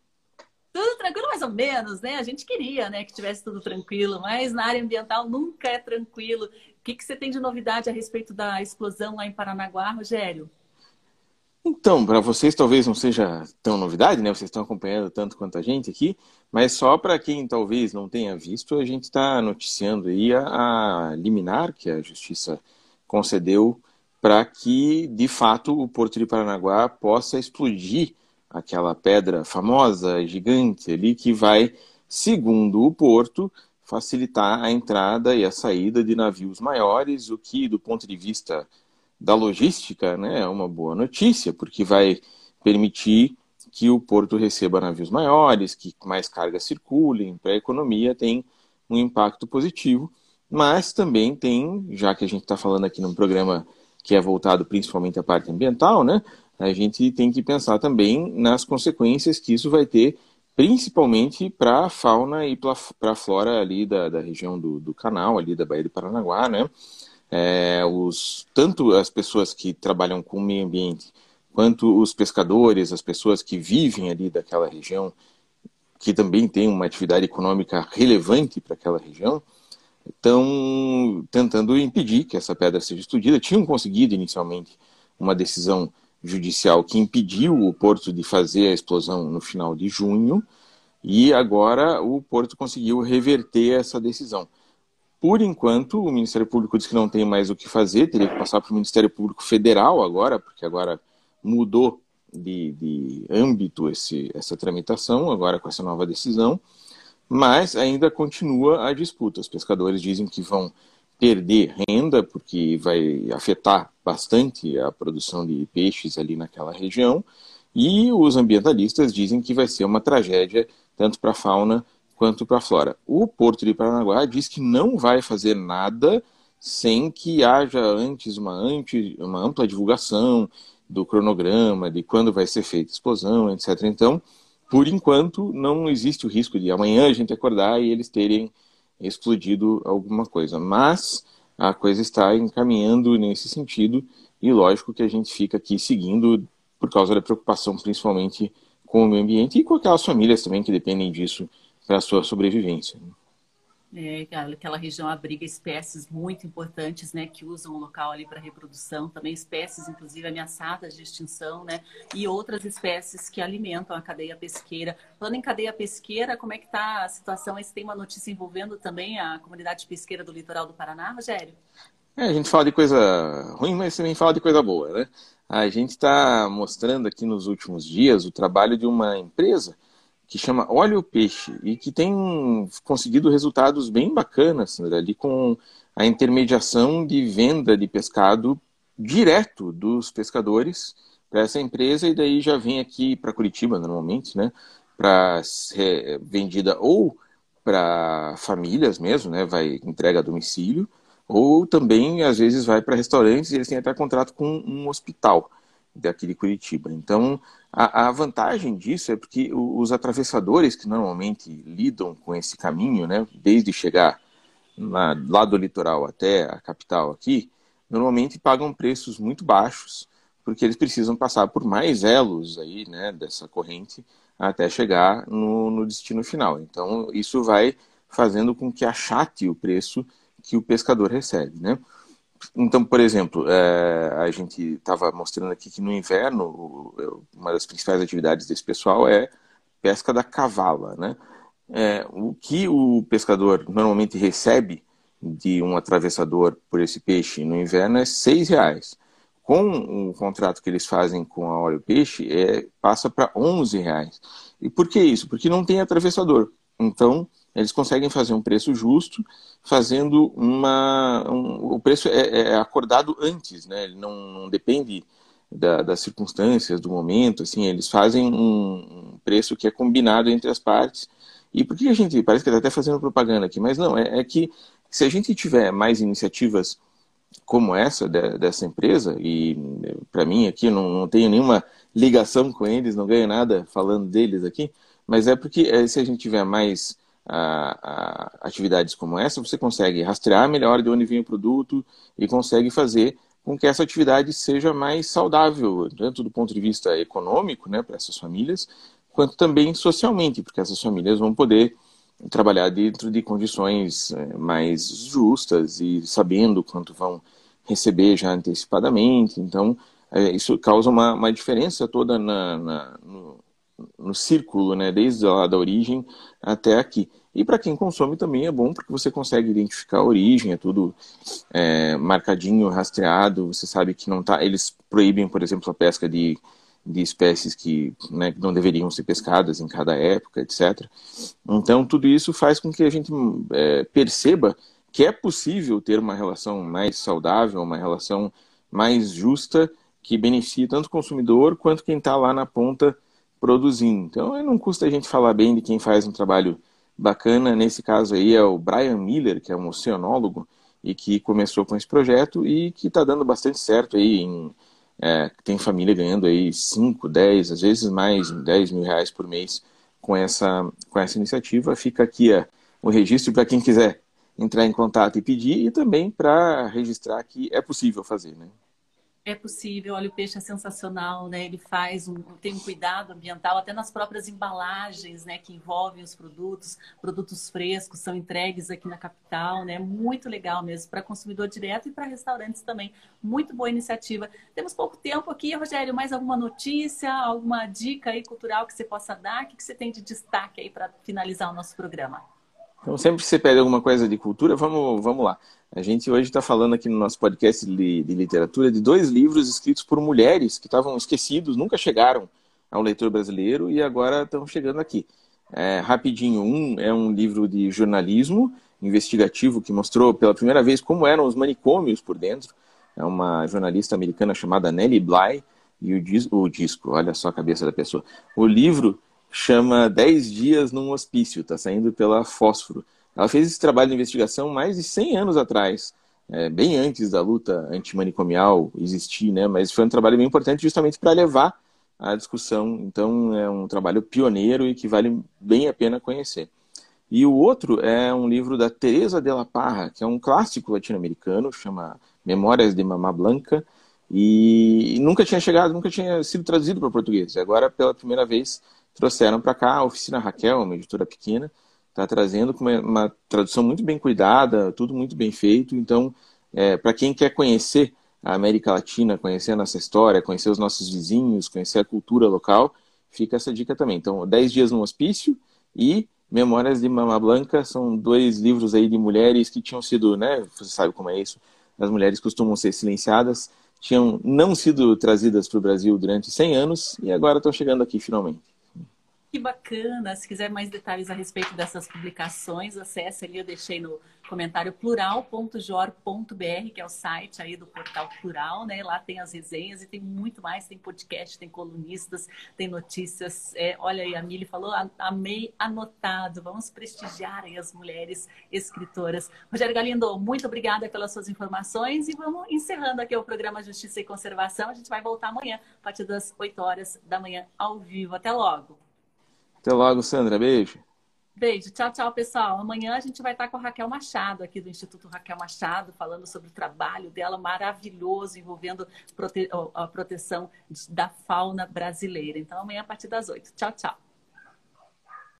Ou menos, né? A gente queria, né, que tivesse tudo tranquilo, mas na área ambiental nunca é tranquilo. O que, que você tem de novidade a respeito da explosão lá em Paranaguá, Rogério? Então, para vocês talvez não seja tão novidade, né? Vocês estão acompanhando tanto quanto a gente aqui, mas só para quem talvez não tenha visto, a gente está noticiando aí a, a liminar que a Justiça concedeu para que, de fato, o Porto de Paranaguá possa explodir aquela pedra famosa, gigante ali, que vai, segundo o porto, facilitar a entrada e a saída de navios maiores, o que, do ponto de vista da logística, né, é uma boa notícia, porque vai permitir que o porto receba navios maiores, que mais cargas circulem, para a economia tem um impacto positivo, mas também tem, já que a gente está falando aqui num programa que é voltado principalmente à parte ambiental, né, a gente tem que pensar também nas consequências que isso vai ter, principalmente para a fauna e para a flora ali da, da região do, do, canal, ali da Baía do Paranaguá, né? É, os, tanto as pessoas que trabalham com o meio ambiente, quanto os pescadores, as pessoas que vivem ali daquela região, que também tem uma atividade econômica relevante para aquela região, estão tentando impedir que essa pedra seja explodida. Tinham conseguido inicialmente uma decisão judicial que impediu o Porto de fazer a explosão no final de junho, e agora o Porto conseguiu reverter essa decisão. Por enquanto, o Ministério Público diz que não tem mais o que fazer, teria que passar para o Ministério Público Federal agora, porque agora mudou de, de âmbito esse, essa tramitação, agora com essa nova decisão, mas ainda continua a disputa. Os pescadores dizem que vão perder renda, porque vai afetar bastante a produção de peixes ali naquela região, e os ambientalistas dizem que vai ser uma tragédia tanto para a fauna quanto para a flora. O Porto de Paranaguá diz que não vai fazer nada sem que haja antes uma, antes, uma ampla divulgação do cronograma, de quando vai ser feita a explosão, etc. Então, por enquanto, não existe o risco de amanhã a gente acordar e eles terem explodido alguma coisa. Mas a coisa está encaminhando nesse sentido e lógico que a gente fica aqui seguindo por causa da preocupação principalmente com o meio ambiente e com aquelas famílias também que dependem disso para a sua sobrevivência. É, aquela região abriga espécies muito importantes, né, que usam o local ali para reprodução, também espécies, inclusive, ameaçadas de extinção, né, e outras espécies que alimentam a cadeia pesqueira. Falando em cadeia pesqueira, como é que está a situação? Aí tem uma notícia envolvendo também a comunidade pesqueira do litoral do Paraná, Rogério? É, a gente fala de coisa ruim, mas também fala de coisa boa, né? A gente está mostrando aqui nos últimos dias o trabalho de uma empresa que chama Olha o Peixe e que tem conseguido resultados bem bacanas ali com a intermediação de venda de pescado direto dos pescadores para essa empresa e daí já vem aqui para Curitiba normalmente, né, para ser vendida ou para famílias mesmo, né, vai entrega a domicílio, ou também às vezes vai para restaurantes e eles têm até contrato com um hospital daqui de Curitiba. Então, a, a, vantagem disso é porque os atravessadores que normalmente lidam com esse caminho, né, desde chegar na, lá do litoral até a capital aqui, normalmente pagam preços muito baixos, porque eles precisam passar por mais elos aí, né, dessa corrente até chegar no, no destino final. Então, isso vai fazendo com que achate o preço que o pescador recebe, né? Então, por exemplo, é, a gente estava mostrando aqui que no inverno uma das principais atividades desse pessoal é pesca da cavala, né? É, o que o pescador normalmente recebe de um atravessador por esse peixe no inverno é seis reais. Com o contrato que eles fazem com a Óleo Peixe, é, passa para 11 reais. E por que isso? Porque não tem atravessador. Então, eles conseguem fazer um preço justo, fazendo uma. Um, o preço é, é, acordado antes, né? Ele não, não depende da, das circunstâncias, do momento, assim, eles fazem um, um, preço que é combinado entre as partes E por que a gente, parece que está até fazendo propaganda aqui, mas não, é, é que se a gente tiver mais iniciativas como essa de, dessa empresa, e para mim aqui não, não tenho nenhuma ligação com eles, não ganho nada falando deles aqui, mas é porque é, se a gente tiver mais a, a, atividades como essa, você consegue rastrear melhor de onde vem o produto e consegue fazer com que essa atividade seja mais saudável, tanto do ponto de vista econômico, né, para essas famílias, quanto também socialmente, porque essas famílias vão poder trabalhar dentro de condições é, mais justas e sabendo quanto vão receber já antecipadamente. Então, é, isso causa uma, uma diferença toda na, na no, círculo, né, desde lá da origem até aqui. E para quem consome também é bom porque você consegue identificar a origem, é tudo é, marcadinho, rastreado. Você sabe que não tá. Eles proíbem, por exemplo, a pesca de, de espécies que né, não deveriam ser pescadas em cada época, etc. Então tudo isso faz com que a gente é, perceba que é possível ter uma relação mais saudável, uma relação mais justa que beneficie tanto o consumidor quanto quem está lá na ponta produzindo. Então não custa a gente falar bem de quem faz um trabalho bacana. Nesse caso aí é o Brian Miller, que é um oceanólogo e que começou com esse projeto e que está dando bastante certo aí. Em, é, tem família ganhando aí 5, 10, às vezes mais, 10 mil reais por mês com essa, com essa iniciativa. Fica aqui é, o registro para quem quiser entrar em contato e pedir e também para registrar que é possível fazer, né? É possível, olha, o peixe é sensacional, né? Ele faz um, tem um cuidado ambiental, até nas próprias embalagens, né, que envolvem os produtos, produtos frescos são entregues aqui na capital, né? Muito legal mesmo para consumidor direto e para restaurantes também. Muito boa iniciativa. Temos pouco tempo aqui, Rogério, mais alguma notícia, alguma dica aí cultural que você possa dar? O que você tem de destaque aí para finalizar o nosso programa? Então, sempre que você pede alguma coisa de cultura, vamos, vamos lá. A gente hoje está falando aqui no nosso podcast de, de, literatura de dois livros escritos por mulheres que estavam esquecidos, nunca chegaram ao leitor brasileiro e agora estão chegando aqui. É, rapidinho, um é um livro de jornalismo investigativo que mostrou pela primeira vez como eram os manicômios por dentro. É uma jornalista americana chamada Nellie Bly e o, dis o disco, olha só a cabeça da pessoa. O livro chama 10 dias num hospício, está saindo pela Fósforo. Ela fez esse trabalho de investigação mais de 100 anos atrás, é, bem antes da luta antimanicomial existir, né? mas foi um trabalho bem importante justamente para levar a discussão. Então, é um trabalho pioneiro e que vale bem a pena conhecer. E o outro é um livro da Teresa de la Parra, que é um clássico latino-americano, chama Memórias de Mamá Blanca, e nunca tinha chegado, nunca tinha sido traduzido para português. Agora, pela primeira vez, trouxeram para cá a Oficina Raquel, uma editora pequena, está trazendo com uma, uma, tradução muito bem cuidada, tudo muito bem feito. Então, é, para quem quer conhecer a América Latina, conhecer a nossa história, conhecer os nossos vizinhos, conhecer a cultura local, fica essa dica também. Então, 10 dias no hospício e Memórias de Mama Blanca são dois livros aí de mulheres que tinham sido, né, você sabe como é isso, as mulheres costumam ser silenciadas, tinham não sido trazidas para o Brasil durante 100 anos e agora estão chegando aqui finalmente. Que bacana! Se quiser mais detalhes a respeito dessas publicações, acesse ali, eu deixei no comentário plural.jor.br, que é o site aí do portal Plural, né? Lá tem as resenhas e tem muito mais, tem podcast, tem colunistas, tem notícias. É, olha aí, a Mili falou, amei anotado. Vamos prestigiar aí as mulheres escritoras. Rogério Galindo, muito obrigada pelas suas informações e vamos encerrando aqui o programa Justiça e Conservação. A gente vai voltar amanhã, a partir das 8 horas da manhã, ao vivo. Até logo! Até logo, Sandra. Beijo. Beijo. Tchau, tchau, pessoal. Amanhã a gente vai estar com a Raquel Machado, aqui do Instituto Raquel Machado, falando sobre o trabalho dela maravilhoso envolvendo prote... a proteção da fauna brasileira. Então, amanhã a partir das oito. Tchau, tchau.